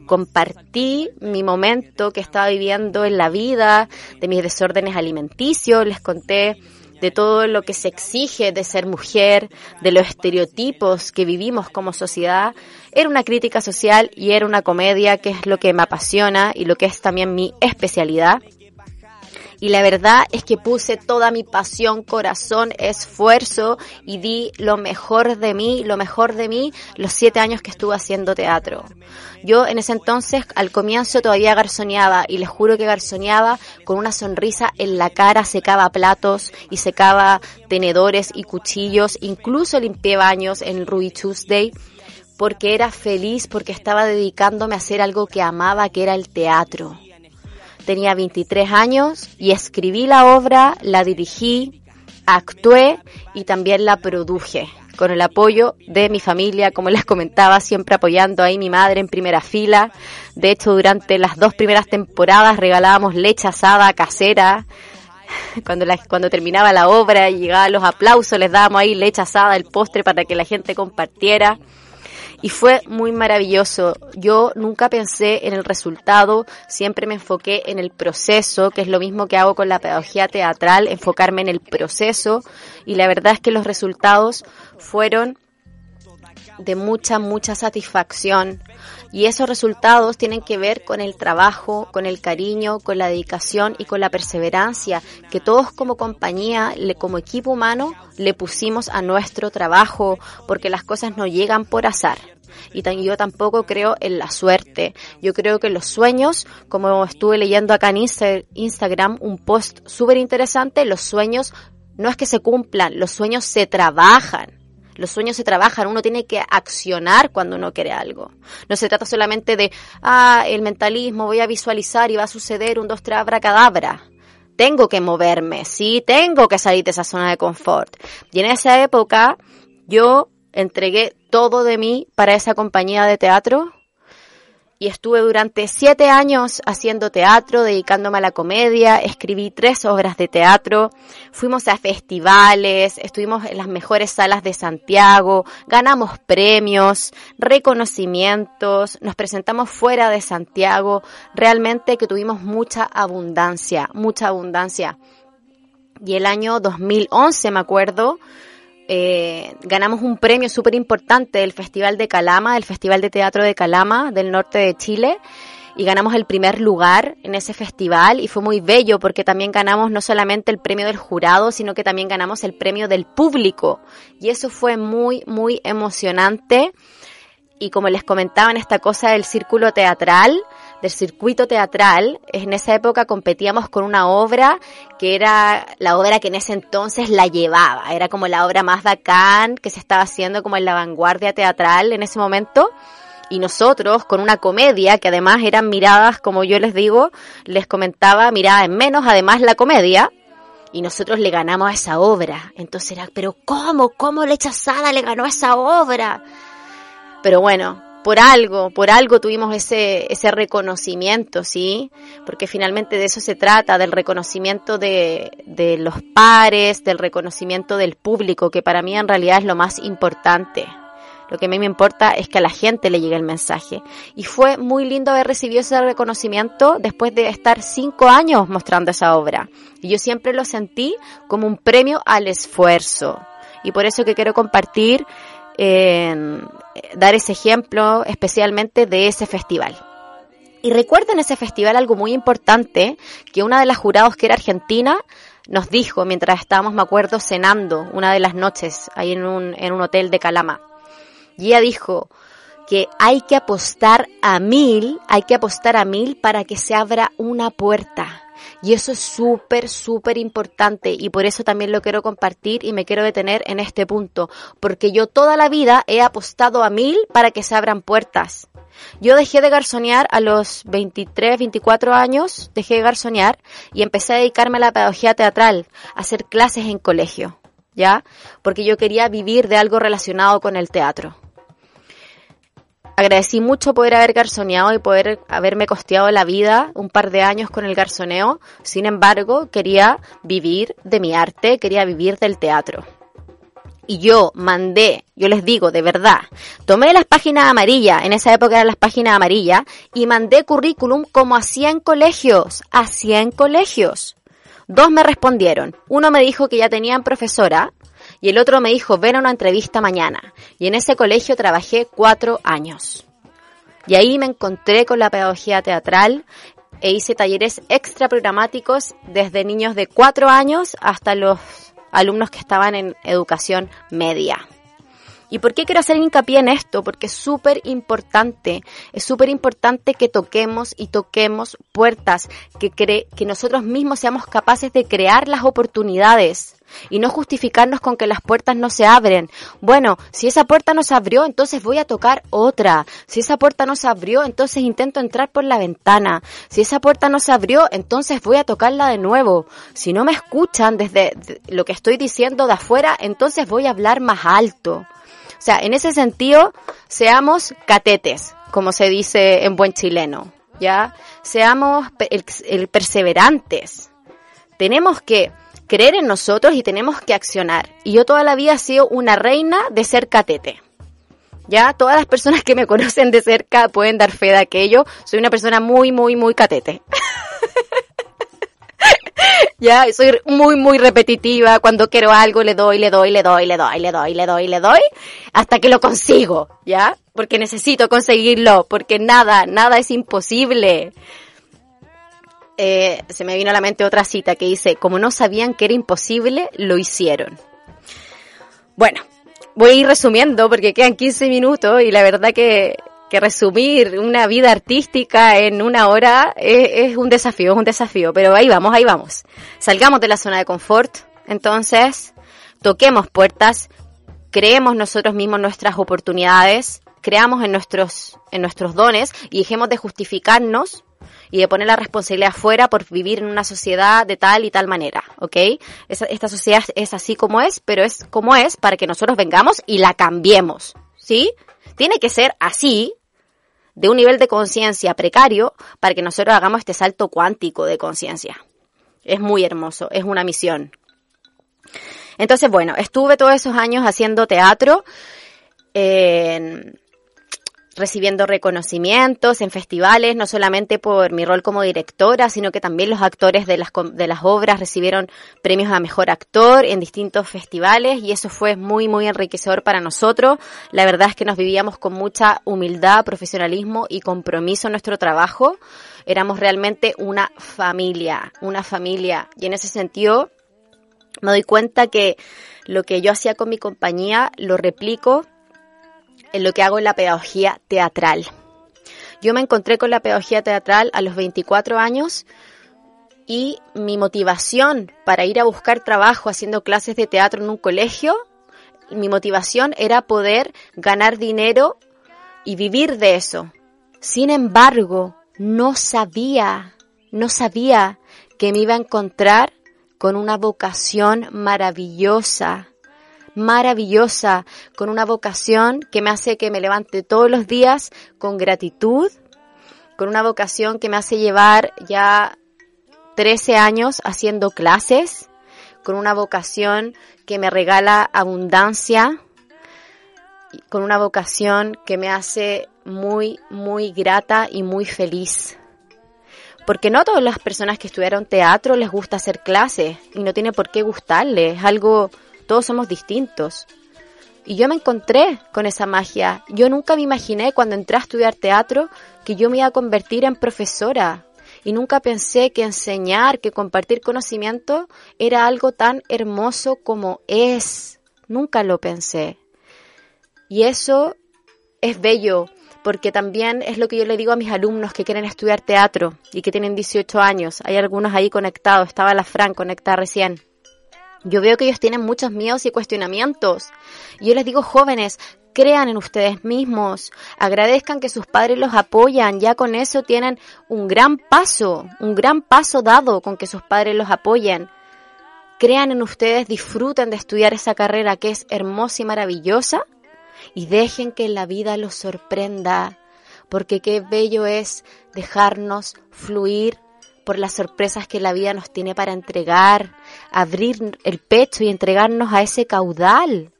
compartí mi momento que estaba viviendo en la vida, de mis desórdenes alimenticios, les conté de todo lo que se exige de ser mujer, de los estereotipos que vivimos como sociedad. Era una crítica social y era una comedia que es lo que me apasiona y lo que es también mi especialidad y la verdad es que puse toda mi pasión, corazón, esfuerzo y di lo mejor de mí, lo mejor de mí los siete años que estuve haciendo teatro. Yo en ese entonces al comienzo todavía garzoneaba y les juro que garzoneaba con una sonrisa en la cara, secaba platos y secaba tenedores y cuchillos, incluso limpié baños en Ruby Tuesday porque era feliz, porque estaba dedicándome a hacer algo que amaba, que era el teatro tenía 23 años y escribí la obra, la dirigí, actué y también la produje con el apoyo de mi familia, como les comentaba, siempre apoyando ahí mi madre en primera fila. De hecho, durante las dos primeras temporadas regalábamos leche asada casera. Cuando, cuando terminaba la obra y llegaban los aplausos, les dábamos ahí leche asada, el postre para que la gente compartiera y fue muy maravilloso. Yo nunca pensé en el resultado, siempre me enfoqué en el proceso, que es lo mismo que hago con la pedagogía teatral, enfocarme en el proceso y la verdad es que los resultados fueron de mucha, mucha satisfacción. Y esos resultados tienen que ver con el trabajo, con el cariño, con la dedicación y con la perseverancia que todos como compañía, como equipo humano, le pusimos a nuestro trabajo, porque las cosas no llegan por azar. Y yo tampoco creo en la suerte. Yo creo que los sueños, como estuve leyendo acá en Instagram, un post súper interesante, los sueños no es que se cumplan, los sueños se trabajan. Los sueños se trabajan, uno tiene que accionar cuando uno quiere algo. No se trata solamente de, ah, el mentalismo, voy a visualizar y va a suceder un dos, tres, abracadabra. Tengo que moverme, sí, tengo que salir de esa zona de confort. Y en esa época yo entregué todo de mí para esa compañía de teatro y estuve durante siete años haciendo teatro, dedicándome a la comedia, escribí tres obras de teatro, fuimos a festivales, estuvimos en las mejores salas de Santiago, ganamos premios, reconocimientos, nos presentamos fuera de Santiago, realmente que tuvimos mucha abundancia, mucha abundancia. Y el año 2011, me acuerdo, eh, ganamos un premio súper importante del Festival de Calama, del Festival de Teatro de Calama del norte de Chile. Y ganamos el primer lugar en ese festival y fue muy bello porque también ganamos no solamente el premio del jurado, sino que también ganamos el premio del público. Y eso fue muy, muy emocionante. Y como les comentaba en esta cosa del círculo teatral, del circuito teatral, en esa época competíamos con una obra que era la obra que en ese entonces la llevaba, era como la obra más bacán que se estaba haciendo como en la vanguardia teatral en ese momento. Y nosotros con una comedia que además eran miradas, como yo les digo, les comentaba, mirada en menos, además la comedia, y nosotros le ganamos a esa obra. Entonces era, pero ¿cómo? ¿Cómo Lecha Sada le ganó a esa obra? Pero bueno, por algo, por algo tuvimos ese, ese reconocimiento, ¿sí? Porque finalmente de eso se trata, del reconocimiento de, de los pares, del reconocimiento del público, que para mí en realidad es lo más importante. Lo que a mí me importa es que a la gente le llegue el mensaje. Y fue muy lindo haber recibido ese reconocimiento después de estar cinco años mostrando esa obra. Y yo siempre lo sentí como un premio al esfuerzo. Y por eso que quiero compartir, eh, dar ese ejemplo especialmente de ese festival. Y recuerdo en ese festival algo muy importante, que una de las jurados que era argentina nos dijo mientras estábamos, me acuerdo, cenando una de las noches ahí en un, en un hotel de Calama. Y ella dijo que hay que apostar a mil, hay que apostar a mil para que se abra una puerta. Y eso es súper, súper importante y por eso también lo quiero compartir y me quiero detener en este punto, porque yo toda la vida he apostado a mil para que se abran puertas. Yo dejé de garzonear a los 23, 24 años, dejé de garzonear y empecé a dedicarme a la pedagogía teatral, a hacer clases en colegio, ¿ya? Porque yo quería vivir de algo relacionado con el teatro agradecí mucho poder haber garzoneado y poder haberme costeado la vida un par de años con el garzoneo. Sin embargo, quería vivir de mi arte, quería vivir del teatro. Y yo mandé, yo les digo, de verdad, tomé las páginas amarillas, en esa época eran las páginas amarillas, y mandé currículum como a 100 colegios, a 100 colegios. Dos me respondieron. Uno me dijo que ya tenían profesora, y el otro me dijo, ven a una entrevista mañana. Y en ese colegio trabajé cuatro años. Y ahí me encontré con la pedagogía teatral e hice talleres extra programáticos desde niños de cuatro años hasta los alumnos que estaban en educación media. ¿Y por qué quiero hacer hincapié en esto? Porque es súper importante, es súper importante que toquemos y toquemos puertas, que, que nosotros mismos seamos capaces de crear las oportunidades y no justificarnos con que las puertas no se abren. Bueno, si esa puerta no se abrió, entonces voy a tocar otra. Si esa puerta no se abrió, entonces intento entrar por la ventana. Si esa puerta no se abrió, entonces voy a tocarla de nuevo. Si no me escuchan desde lo que estoy diciendo de afuera, entonces voy a hablar más alto. O sea, en ese sentido, seamos catetes, como se dice en buen chileno, ¿ya? Seamos el perseverantes. Tenemos que creer en nosotros y tenemos que accionar. Y yo toda la vida he sido una reina de ser catete. Ya todas las personas que me conocen de cerca pueden dar fe de aquello. Soy una persona muy, muy, muy catete. ya, soy muy, muy repetitiva. Cuando quiero algo le doy, le doy, le doy, le doy, le doy, le doy, le doy, hasta que lo consigo, ¿ya? Porque necesito conseguirlo, porque nada, nada es imposible. Eh, se me vino a la mente otra cita que dice, como no sabían que era imposible, lo hicieron. Bueno, voy a ir resumiendo porque quedan 15 minutos y la verdad que, que resumir una vida artística en una hora es, es, un desafío, es un desafío, pero ahí vamos, ahí vamos. Salgamos de la zona de confort, entonces toquemos puertas, creemos nosotros mismos nuestras oportunidades, creamos en nuestros, en nuestros dones y dejemos de justificarnos y de poner la responsabilidad fuera por vivir en una sociedad de tal y tal manera, ¿ok? esta sociedad es así como es, pero es como es para que nosotros vengamos y la cambiemos, ¿sí? Tiene que ser así, de un nivel de conciencia precario, para que nosotros hagamos este salto cuántico de conciencia. Es muy hermoso, es una misión. Entonces, bueno, estuve todos esos años haciendo teatro. Eh, recibiendo reconocimientos en festivales, no solamente por mi rol como directora, sino que también los actores de las, de las obras recibieron premios a mejor actor en distintos festivales y eso fue muy, muy enriquecedor para nosotros. La verdad es que nos vivíamos con mucha humildad, profesionalismo y compromiso en nuestro trabajo. Éramos realmente una familia, una familia. Y en ese sentido me doy cuenta que lo que yo hacía con mi compañía lo replico en lo que hago en la pedagogía teatral. Yo me encontré con la pedagogía teatral a los 24 años y mi motivación para ir a buscar trabajo haciendo clases de teatro en un colegio, mi motivación era poder ganar dinero y vivir de eso. Sin embargo, no sabía, no sabía que me iba a encontrar con una vocación maravillosa, maravillosa, con una vocación que me hace que me levante todos los días con gratitud, con una vocación que me hace llevar ya 13 años haciendo clases, con una vocación que me regala abundancia, con una vocación que me hace muy, muy grata y muy feliz. Porque no todas las personas que estudiaron teatro les gusta hacer clases y no tiene por qué gustarles, es algo, todos somos distintos. Y yo me encontré con esa magia. Yo nunca me imaginé cuando entré a estudiar teatro que yo me iba a convertir en profesora. Y nunca pensé que enseñar, que compartir conocimiento era algo tan hermoso como es. Nunca lo pensé. Y eso es bello, porque también es lo que yo le digo a mis alumnos que quieren estudiar teatro y que tienen 18 años. Hay algunos ahí conectados, estaba la Fran conectada recién. Yo veo que ellos tienen muchos miedos y cuestionamientos. Yo les digo, jóvenes, crean en ustedes mismos, agradezcan que sus padres los apoyan, ya con eso tienen un gran paso, un gran paso dado con que sus padres los apoyen. Crean en ustedes, disfruten de estudiar esa carrera que es hermosa y maravillosa y dejen que la vida los sorprenda, porque qué bello es dejarnos fluir por las sorpresas que la vida nos tiene para entregar, abrir el pecho y entregarnos a ese caudal,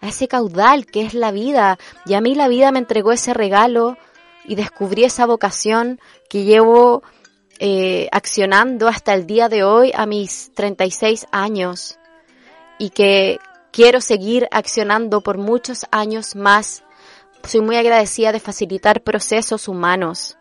a ese caudal que es la vida. Y a mí la vida me entregó ese regalo y descubrí esa vocación que llevo eh, accionando hasta el día de hoy a mis 36 años y que quiero seguir accionando por muchos años más. Soy muy agradecida de facilitar procesos humanos.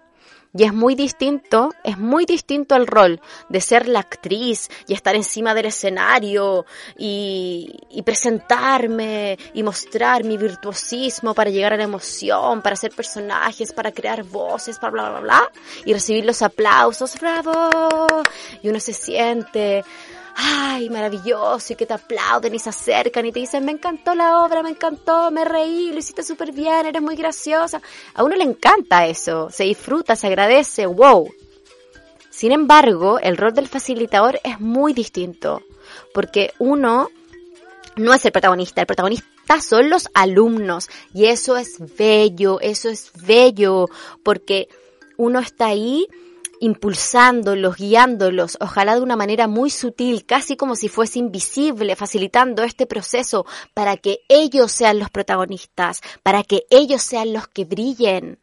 Y es muy distinto, es muy distinto el rol de ser la actriz y estar encima del escenario y, y, presentarme y mostrar mi virtuosismo para llegar a la emoción, para hacer personajes, para crear voces, para bla, bla, bla, y recibir los aplausos, bravo, y uno se siente ay, maravilloso, y que te aplauden y se acercan y te dicen, me encantó la obra, me encantó, me reí, lo hiciste súper bien, eres muy graciosa. A uno le encanta eso, se disfruta, se agradece, wow. Sin embargo, el rol del facilitador es muy distinto, porque uno no es el protagonista, el protagonista son los alumnos, y eso es bello, eso es bello, porque uno está ahí impulsándolos, guiándolos, ojalá de una manera muy sutil, casi como si fuese invisible, facilitando este proceso para que ellos sean los protagonistas, para que ellos sean los que brillen.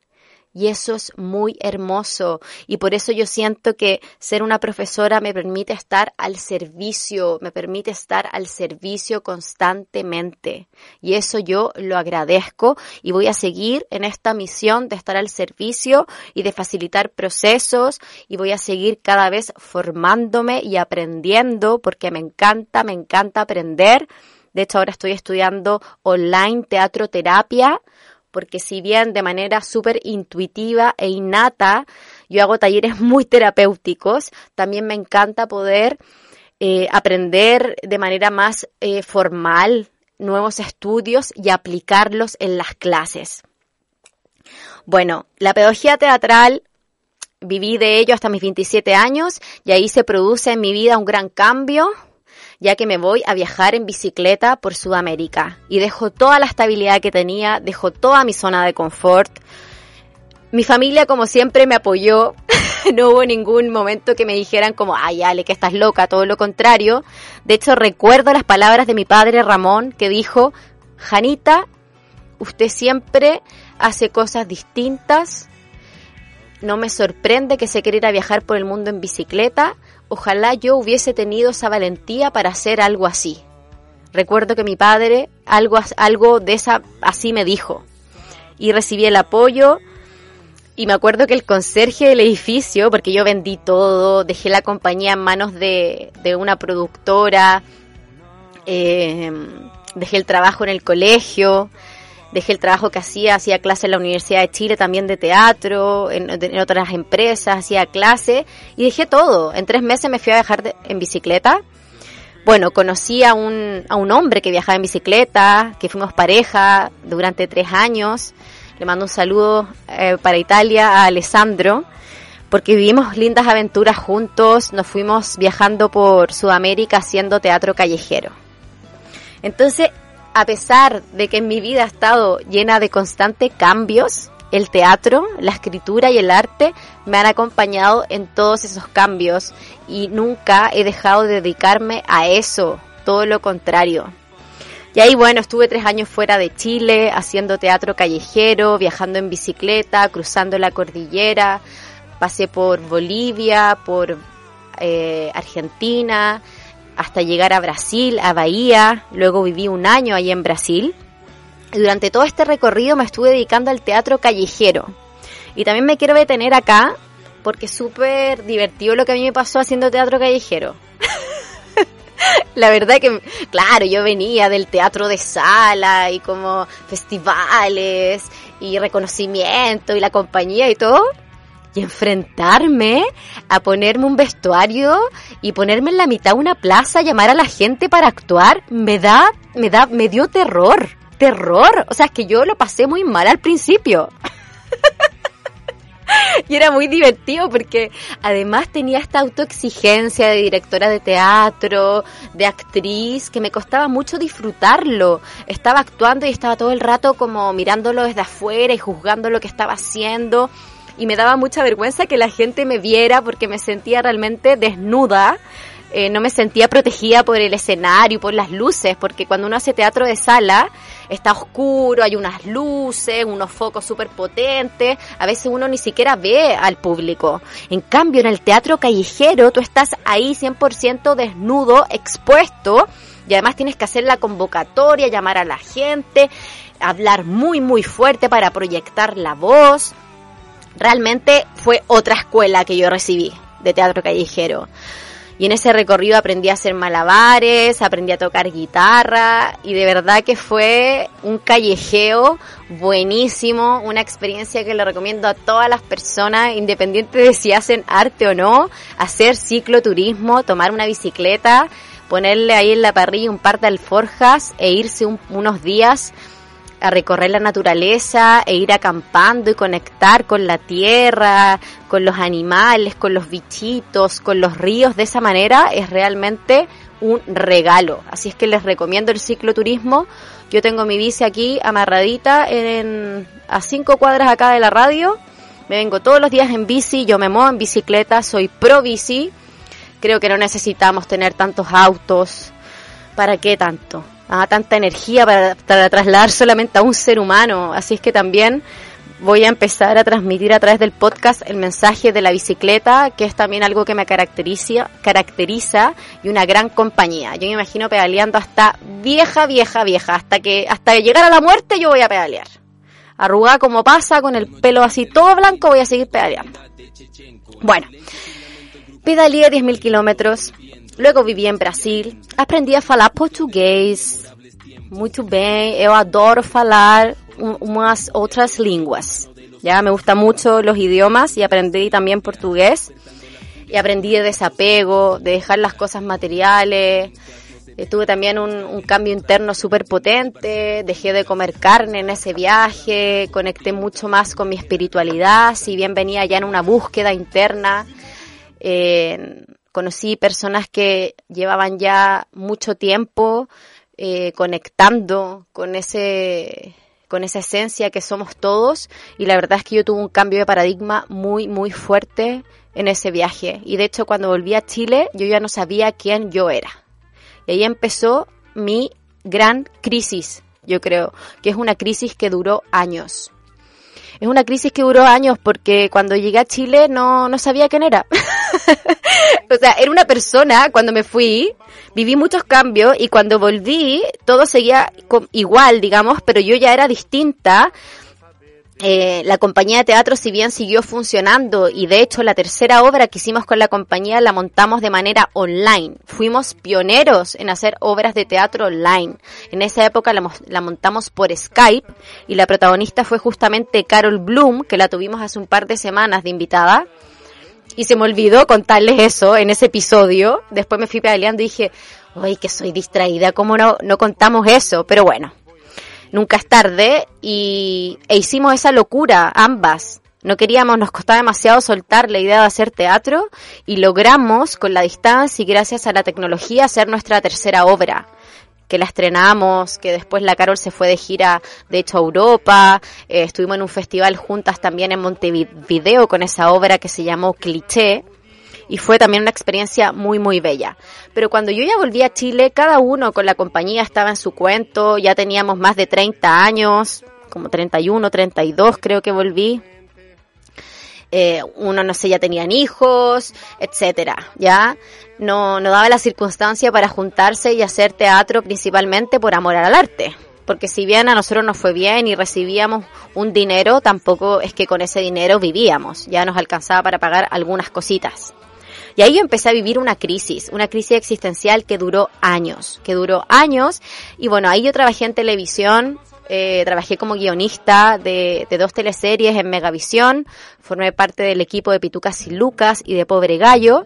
Y eso es muy hermoso. Y por eso yo siento que ser una profesora me permite estar al servicio, me permite estar al servicio constantemente. Y eso yo lo agradezco y voy a seguir en esta misión de estar al servicio y de facilitar procesos y voy a seguir cada vez formándome y aprendiendo porque me encanta, me encanta aprender. De hecho, ahora estoy estudiando online teatro terapia porque si bien de manera súper intuitiva e innata yo hago talleres muy terapéuticos, también me encanta poder eh, aprender de manera más eh, formal nuevos estudios y aplicarlos en las clases. Bueno, la pedagogía teatral viví de ello hasta mis 27 años y ahí se produce en mi vida un gran cambio, ya que me voy a viajar en bicicleta por Sudamérica y dejo toda la estabilidad que tenía, dejo toda mi zona de confort. Mi familia, como siempre, me apoyó. no hubo ningún momento que me dijeran como, ay, Ale, que estás loca, todo lo contrario. De hecho, recuerdo las palabras de mi padre Ramón que dijo, Janita, usted siempre hace cosas distintas. No me sorprende que se quiera viajar por el mundo en bicicleta ojalá yo hubiese tenido esa valentía para hacer algo así. Recuerdo que mi padre algo, algo de esa así me dijo. Y recibí el apoyo. Y me acuerdo que el conserje del edificio, porque yo vendí todo, dejé la compañía en manos de, de una productora, eh, dejé el trabajo en el colegio, dejé el trabajo que hacía, hacía clase en la Universidad de Chile también de teatro, en, otras empresas, hacía clase y dejé todo. En tres meses me fui a viajar en bicicleta. Bueno, conocí a un, a un hombre que viajaba en bicicleta, que fuimos pareja durante tres años. Le mando un saludo eh, para Italia a Alessandro. porque vivimos lindas aventuras juntos, nos fuimos viajando por Sudamérica haciendo teatro callejero. Entonces, a pesar de que mi vida ha estado llena de constantes cambios, el teatro, la escritura y el arte me han acompañado en todos esos cambios y nunca he dejado de dedicarme a eso, todo lo contrario. Y ahí, bueno, estuve tres años fuera de Chile, haciendo teatro callejero, viajando en bicicleta, cruzando la cordillera, pasé por Bolivia, por eh, Argentina, hasta llegar a Brasil, a Bahía, luego viví un año ahí en Brasil. Durante todo este recorrido me estuve dedicando al teatro callejero. Y también me quiero detener acá porque es súper divertido lo que a mí me pasó haciendo teatro callejero. La verdad que, claro, yo venía del teatro de sala y como festivales y reconocimiento y la compañía y todo. Y enfrentarme a ponerme un vestuario y ponerme en la mitad de una plaza, llamar a la gente para actuar, me da, me da, me dio terror, terror. O sea, es que yo lo pasé muy mal al principio. y era muy divertido porque además tenía esta autoexigencia de directora de teatro, de actriz, que me costaba mucho disfrutarlo. Estaba actuando y estaba todo el rato como mirándolo desde afuera y juzgando lo que estaba haciendo. Y me daba mucha vergüenza que la gente me viera porque me sentía realmente desnuda eh, no me sentía protegida por el escenario, por las luces, porque cuando uno hace teatro de sala está oscuro, hay unas luces, unos focos súper potentes, a veces uno ni siquiera ve al público. En cambio, en el teatro callejero tú estás ahí 100% desnudo, expuesto, y además tienes que hacer la convocatoria, llamar a la gente, hablar muy, muy fuerte para proyectar la voz. Realmente fue otra escuela que yo recibí de teatro callejero. Y en ese recorrido aprendí a hacer malabares, aprendí a tocar guitarra y de verdad que fue un callejeo buenísimo, una experiencia que le recomiendo a todas las personas, independiente de si hacen arte o no, hacer cicloturismo, tomar una bicicleta, ponerle ahí en la parrilla un par de alforjas e irse unos días a recorrer la naturaleza e ir acampando y conectar con la tierra, con los animales, con los bichitos, con los ríos de esa manera es realmente un regalo. Así es que les recomiendo el cicloturismo. Yo tengo mi bici aquí amarradita en, a cinco cuadras acá de la radio. Me vengo todos los días en bici, yo me muevo en bicicleta, soy pro bici. Creo que no necesitamos tener tantos autos. ¿Para qué tanto? A tanta energía para, trasladar solamente a un ser humano. Así es que también voy a empezar a transmitir a través del podcast el mensaje de la bicicleta, que es también algo que me caracteriza, caracteriza y una gran compañía. Yo me imagino pedaleando hasta vieja, vieja, vieja, hasta que hasta llegar a la muerte yo voy a pedalear. Arrugada como pasa, con el pelo así todo blanco, voy a seguir pedaleando. Bueno, pedaleé 10.000 kilómetros, Luego viví en Brasil, aprendí a falar português muito bem. Eu adoro falar umas outras línguas. Ya me gusta mucho los idiomas y aprendí también portugués. Y aprendí de desapego, de dejar las cosas materiales. Tuve también un, un cambio interno súper potente, dejé de comer carne en ese viaje, conecté mucho más con mi espiritualidad, si bien venía ya en una búsqueda interna. Eh, conocí personas que llevaban ya mucho tiempo eh, conectando con ese con esa esencia que somos todos y la verdad es que yo tuve un cambio de paradigma muy muy fuerte en ese viaje. Y de hecho cuando volví a Chile yo ya no sabía quién yo era. Y ahí empezó mi gran crisis yo creo que es una crisis que duró años es una crisis que duró años porque cuando llegué a Chile no, no sabía quién era. o sea, era una persona cuando me fui, viví muchos cambios y cuando volví todo seguía igual, digamos, pero yo ya era distinta eh, la compañía de teatro, si bien siguió funcionando, y de hecho la tercera obra que hicimos con la compañía la montamos de manera online. Fuimos pioneros en hacer obras de teatro online. En esa época la, montamos por Skype y la protagonista fue justamente Carol Bloom, que la tuvimos hace un par de semanas de invitada. Y se me olvidó contarles eso en ese episodio. Después me fui pedaleando y dije, ¡ay, que soy distraída! ¿Cómo no, no contamos eso? Pero bueno, nunca es tarde y e hicimos esa locura ambas. No queríamos, nos costaba demasiado soltar la idea de hacer teatro y logramos con la distancia y gracias a la tecnología hacer nuestra tercera obra que la estrenamos, que después la Carol se fue de gira, de hecho, a Europa, eh, estuvimos en un festival juntas también en Montevideo con esa obra que se llamó Cliché, y fue también una experiencia muy, muy bella. Pero cuando yo ya volví a Chile, cada uno con la compañía estaba en su cuento, ya teníamos más de 30 años, como 31, 32 creo que volví. Eh, uno no sé, ya tenían hijos, etcétera, ya no, no daba la circunstancia para juntarse y hacer teatro principalmente por amor al arte. Porque si bien a nosotros nos fue bien y recibíamos un dinero, tampoco es que con ese dinero vivíamos, ya nos alcanzaba para pagar algunas cositas. Y ahí yo empecé a vivir una crisis, una crisis existencial que duró años, que duró años. Y bueno, ahí yo trabajé en televisión, eh, trabajé como guionista de, de, dos teleseries en Megavisión, formé parte del equipo de Pitucas y Lucas y de Pobre Gallo.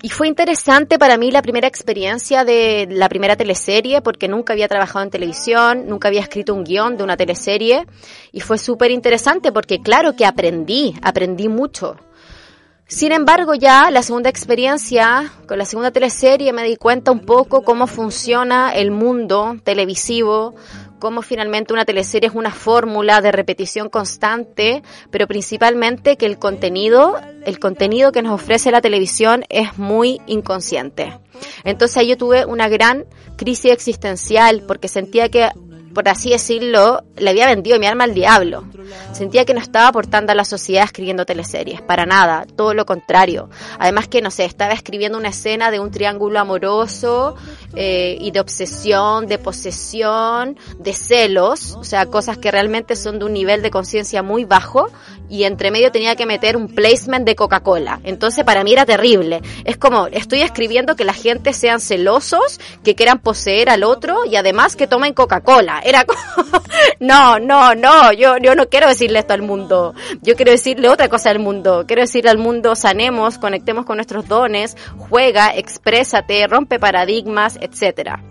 Y fue interesante para mí la primera experiencia de la primera teleserie, porque nunca había trabajado en televisión, nunca había escrito un guion de una teleserie, y fue súper interesante porque claro que aprendí, aprendí mucho. Sin embargo, ya la segunda experiencia, con la segunda teleserie, me di cuenta un poco cómo funciona el mundo televisivo, cómo finalmente una teleserie es una fórmula de repetición constante, pero principalmente que el contenido, el contenido que nos ofrece la televisión es muy inconsciente. Entonces ahí yo tuve una gran crisis existencial porque sentía que por así decirlo, le había vendido mi alma al diablo. Sentía que no estaba aportando a la sociedad escribiendo teleseries, para nada, todo lo contrario. Además que, no sé, estaba escribiendo una escena de un triángulo amoroso eh, y de obsesión, de posesión, de celos, o sea, cosas que realmente son de un nivel de conciencia muy bajo y entre medio tenía que meter un placement de Coca-Cola. Entonces para mí era terrible. Es como, estoy escribiendo que la gente sean celosos, que quieran poseer al otro y además que tomen Coca-Cola. Era como, no, no, no, yo, yo no quiero decirle esto al mundo. Yo quiero decirle otra cosa al mundo. Quiero decirle al mundo, sanemos, conectemos con nuestros dones, juega, exprésate, rompe paradigmas, etcétera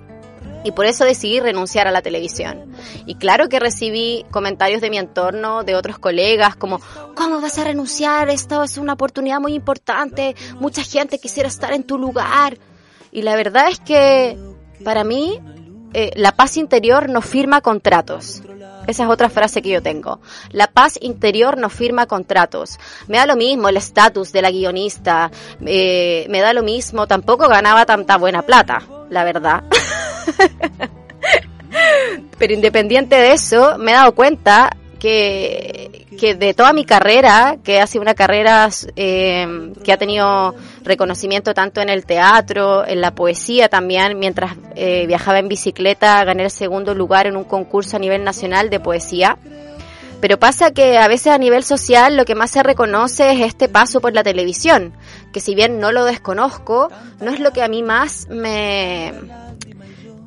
y por eso decidí renunciar a la televisión. Y claro que recibí comentarios de mi entorno, de otros colegas, como, ¿cómo vas a renunciar? Esto es una oportunidad muy importante, mucha gente quisiera estar en tu lugar. Y la verdad es que para mí eh, la paz interior no firma contratos. Esa es otra frase que yo tengo. La paz interior no firma contratos. Me da lo mismo el estatus de la guionista. Eh, me da lo mismo. Tampoco ganaba tanta buena plata, la verdad. Pero independiente de eso, me he dado cuenta que, que de toda mi carrera, que ha sido una carrera eh, que ha tenido reconocimiento tanto en el teatro, en la poesía también, mientras eh, viajaba en bicicleta, gané el segundo lugar en un concurso a nivel nacional de poesía. Pero pasa que a veces a nivel social lo que más se reconoce es este paso por la televisión, que si bien no lo desconozco, no es lo que a mí más me,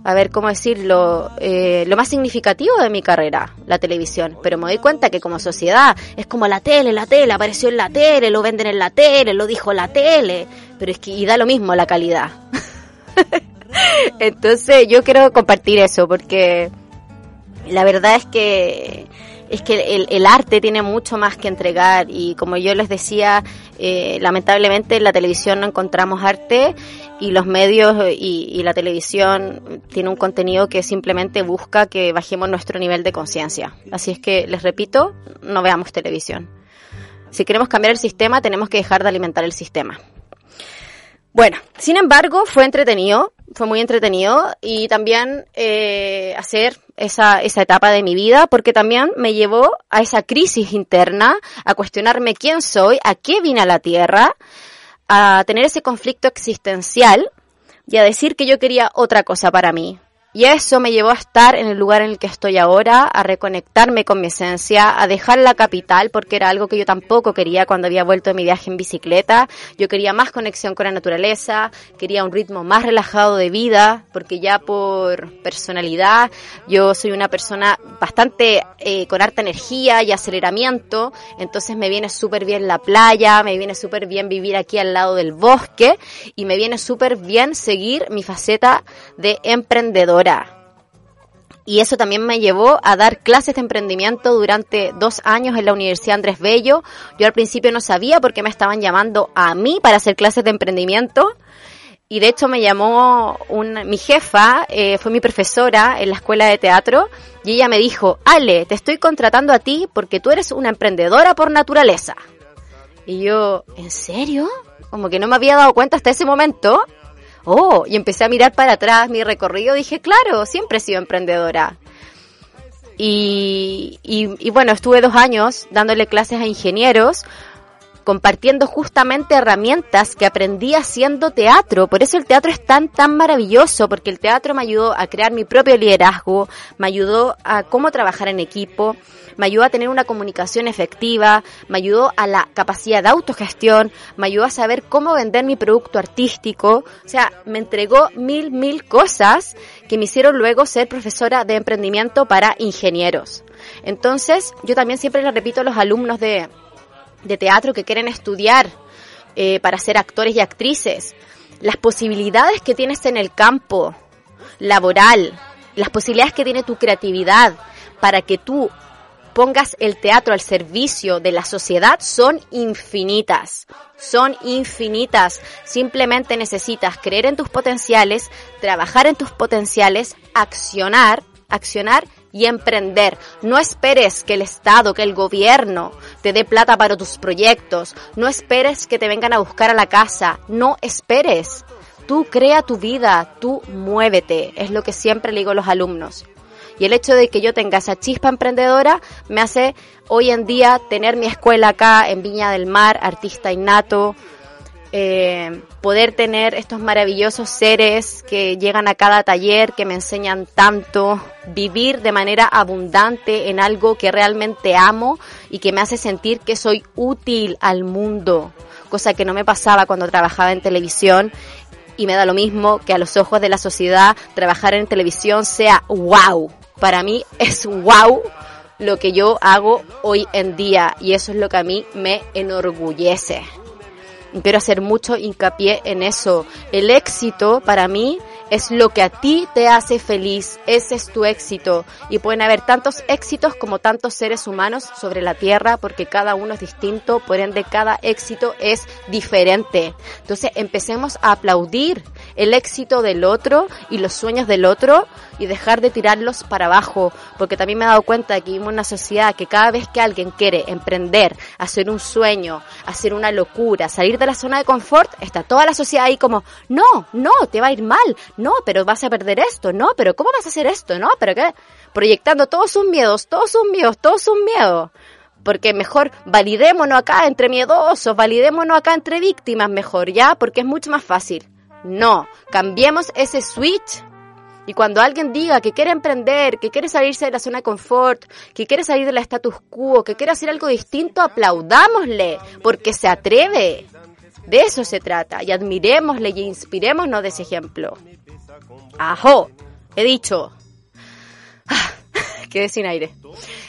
a ver cómo decirlo, eh, lo más significativo de mi carrera, la televisión. Pero me doy cuenta que como sociedad es como la tele, la tele, apareció en la tele, lo venden en la tele, lo dijo la tele, pero es que y da lo mismo la calidad. Entonces yo quiero compartir eso porque la verdad es que es que el, el, arte tiene mucho más que entregar y como yo les decía, eh, lamentablemente en la televisión no encontramos arte y los medios y, y la televisión tiene un contenido que simplemente busca que bajemos nuestro nivel de conciencia. Así es que, les repito, no veamos televisión. Si queremos cambiar el sistema, tenemos que dejar de alimentar el sistema. Bueno, sin embargo, fue entretenido, fue muy entretenido y también eh, hacer esa, esa etapa de mi vida porque también me llevó a esa crisis interna, a cuestionarme quién soy, a qué vine a la Tierra, a tener ese conflicto existencial y a decir que yo quería otra cosa para mí, y eso me llevó a estar en el lugar en el que estoy ahora, a reconectarme con mi esencia, a dejar la capital, porque era algo que yo tampoco quería cuando había vuelto de mi viaje en bicicleta. Yo quería más conexión con la naturaleza, quería un ritmo más relajado de vida, porque ya por personalidad yo soy una persona bastante eh, con harta energía y aceleramiento, entonces me viene súper bien la playa, me viene súper bien vivir aquí al lado del bosque y me viene súper bien seguir mi faceta de emprendedor Y eso también me llevó a dar clases de emprendimiento durante dos años en la Universidad Andrés Bello. Yo al principio no sabía por qué me estaban llamando a mí para hacer clases de emprendimiento. Y de hecho me llamó mi jefa, eh, fue mi profesora en la escuela de teatro, y ella me dijo, Ale, te estoy contratando a ti porque tú eres una emprendedora por naturaleza. Y yo, ¿en serio? Como que no me había dado cuenta hasta ese momento. Oh, y empecé a mirar para atrás mi recorrido, dije, claro, siempre he sido emprendedora. Y, y, bueno, estuve dos años dándole clases a ingenieros, compartiendo justamente herramientas que aprendí haciendo teatro. Por eso el teatro es tan, tan maravilloso, porque el teatro me ayudó a crear mi propio liderazgo, me ayudó a cómo trabajar en equipo, me ayudó a tener una comunicación efectiva, me ayudó a la capacidad de autogestión, me ayudó a saber cómo vender mi producto artístico, o sea, me entregó mil, mil cosas que me hicieron luego ser profesora de emprendimiento para ingenieros. Entonces, yo también siempre le repito a los alumnos de, de teatro que quieren estudiar eh, para ser actores y actrices, las posibilidades que tienes en el campo laboral, las posibilidades que tiene tu creatividad para que tú pongas el teatro al servicio de la sociedad son infinitas. Son infinitas. Simplemente necesitas creer en tus potenciales, trabajar en tus potenciales, accionar, accionar y emprender. No esperes que el Estado, que el gobierno te dé plata para tus proyectos. No esperes que te vengan a buscar a la casa. No esperes. Tú crea tu vida, tú muévete. Es lo que siempre digo a los alumnos. Y el hecho de que yo tenga esa chispa emprendedora me hace hoy en día tener mi escuela acá en Viña del Mar, artista innato, eh, poder tener estos maravillosos seres que llegan a cada taller, que me enseñan tanto, vivir de manera abundante en algo que realmente amo y que me hace sentir que soy útil al mundo, cosa que no me pasaba cuando trabajaba en televisión y me da lo mismo que a los ojos de la sociedad trabajar en televisión sea wow para mí es wow lo que yo hago hoy en día y eso es lo que a mí me enorgullece. Quiero hacer mucho hincapié en eso. El éxito para mí es lo que a ti te hace feliz, ese es tu éxito. Y pueden haber tantos éxitos como tantos seres humanos sobre la Tierra, porque cada uno es distinto, por ende cada éxito es diferente. Entonces empecemos a aplaudir el éxito del otro y los sueños del otro y dejar de tirarlos para abajo, porque también me he dado cuenta de que vivimos en una sociedad que cada vez que alguien quiere emprender, hacer un sueño, hacer una locura, salir de la zona de confort, está toda la sociedad ahí como, no, no, te va a ir mal, no, pero vas a perder esto, no, pero ¿cómo vas a hacer esto? No, pero qué, proyectando todos sus miedos, todos sus miedos, todos sus miedos. Porque mejor validémonos acá entre miedosos, validémonos acá entre víctimas mejor, ¿ya? Porque es mucho más fácil. No, cambiemos ese switch y cuando alguien diga que quiere emprender, que quiere salirse de la zona de confort, que quiere salir de la status quo, que quiere hacer algo distinto, aplaudámosle, porque se atreve. De eso se trata, y admirémosle y inspirémonos de ese ejemplo. Ajo, he dicho. Quedé sin aire.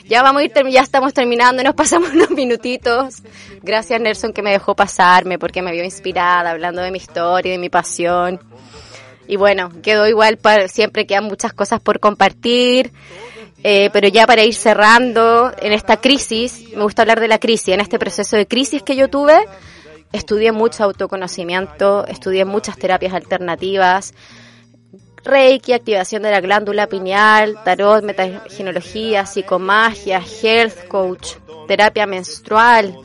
Ya vamos a ir, ya estamos terminando, nos pasamos unos minutitos. Gracias Nelson que me dejó pasarme porque me vio inspirada hablando de mi historia, de mi pasión. Y bueno, quedó igual, para, siempre quedan muchas cosas por compartir. Eh, pero ya para ir cerrando, en esta crisis, me gusta hablar de la crisis, en este proceso de crisis que yo tuve, estudié mucho autoconocimiento, estudié muchas terapias alternativas, Reiki, activación de la glándula pineal, tarot, metagenología, psicomagia, health coach, terapia menstrual,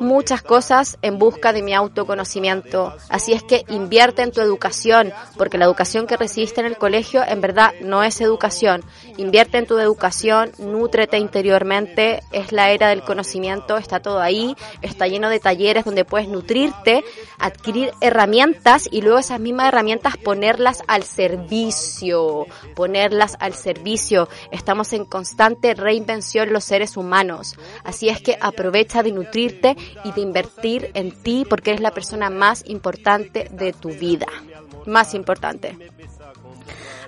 muchas cosas en busca de mi autoconocimiento. Así es que invierte en tu educación, porque la educación que recibiste en el colegio en verdad no es educación. Invierte en tu educación, nútrete interiormente, es la era del conocimiento, está todo ahí, está lleno de talleres donde puedes nutrirte, adquirir herramientas y luego esas mismas herramientas ponerlas al servicio, ponerlas al servicio. Estamos en constante reinvención los seres humanos. Así es que aprovecha de nutrirte y de invertir en ti porque eres la persona más importante de tu vida. Más importante.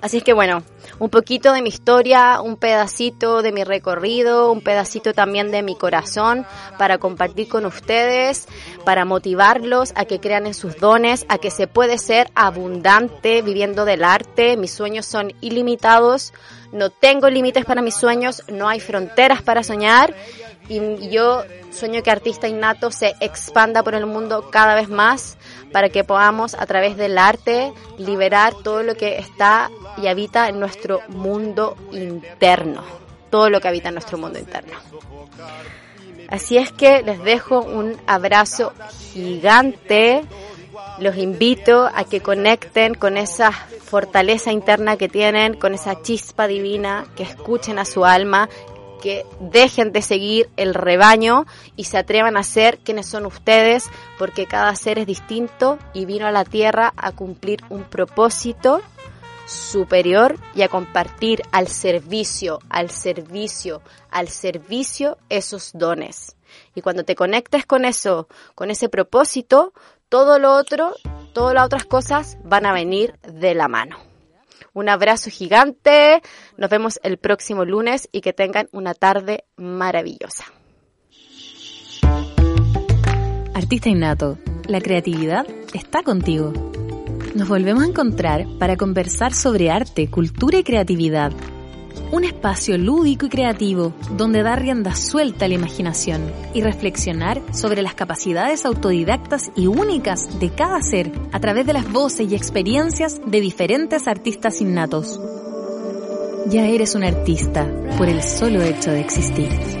Así es que bueno, un poquito de mi historia, un pedacito de mi recorrido, un pedacito también de mi corazón para compartir con ustedes, para motivarlos a que crean en sus dones, a que se puede ser abundante viviendo del arte. Mis sueños son ilimitados, no tengo límites para mis sueños, no hay fronteras para soñar y yo sueño que Artista Innato se expanda por el mundo cada vez más para que podamos a través del arte liberar todo lo que está y habita en nuestro mundo interno, todo lo que habita en nuestro mundo interno. Así es que les dejo un abrazo gigante. Los invito a que conecten con esa fortaleza interna que tienen, con esa chispa divina, que escuchen a su alma, que dejen de seguir el rebaño y se atrevan a ser quienes son ustedes, porque cada ser es distinto y vino a la tierra a cumplir un propósito superior y a compartir al servicio, al servicio, al servicio esos dones. Y cuando te conectes con eso, con ese propósito, todo lo otro, todas las otras cosas van a venir de la mano. Un abrazo gigante, nos vemos el próximo lunes y que tengan una tarde maravillosa. Artista innato, la creatividad está contigo. Nos volvemos a encontrar para conversar sobre arte, cultura y creatividad. Un espacio lúdico y creativo donde dar rienda suelta a la imaginación y reflexionar sobre las capacidades autodidactas y únicas de cada ser a través de las voces y experiencias de diferentes artistas innatos. Ya eres un artista por el solo hecho de existir.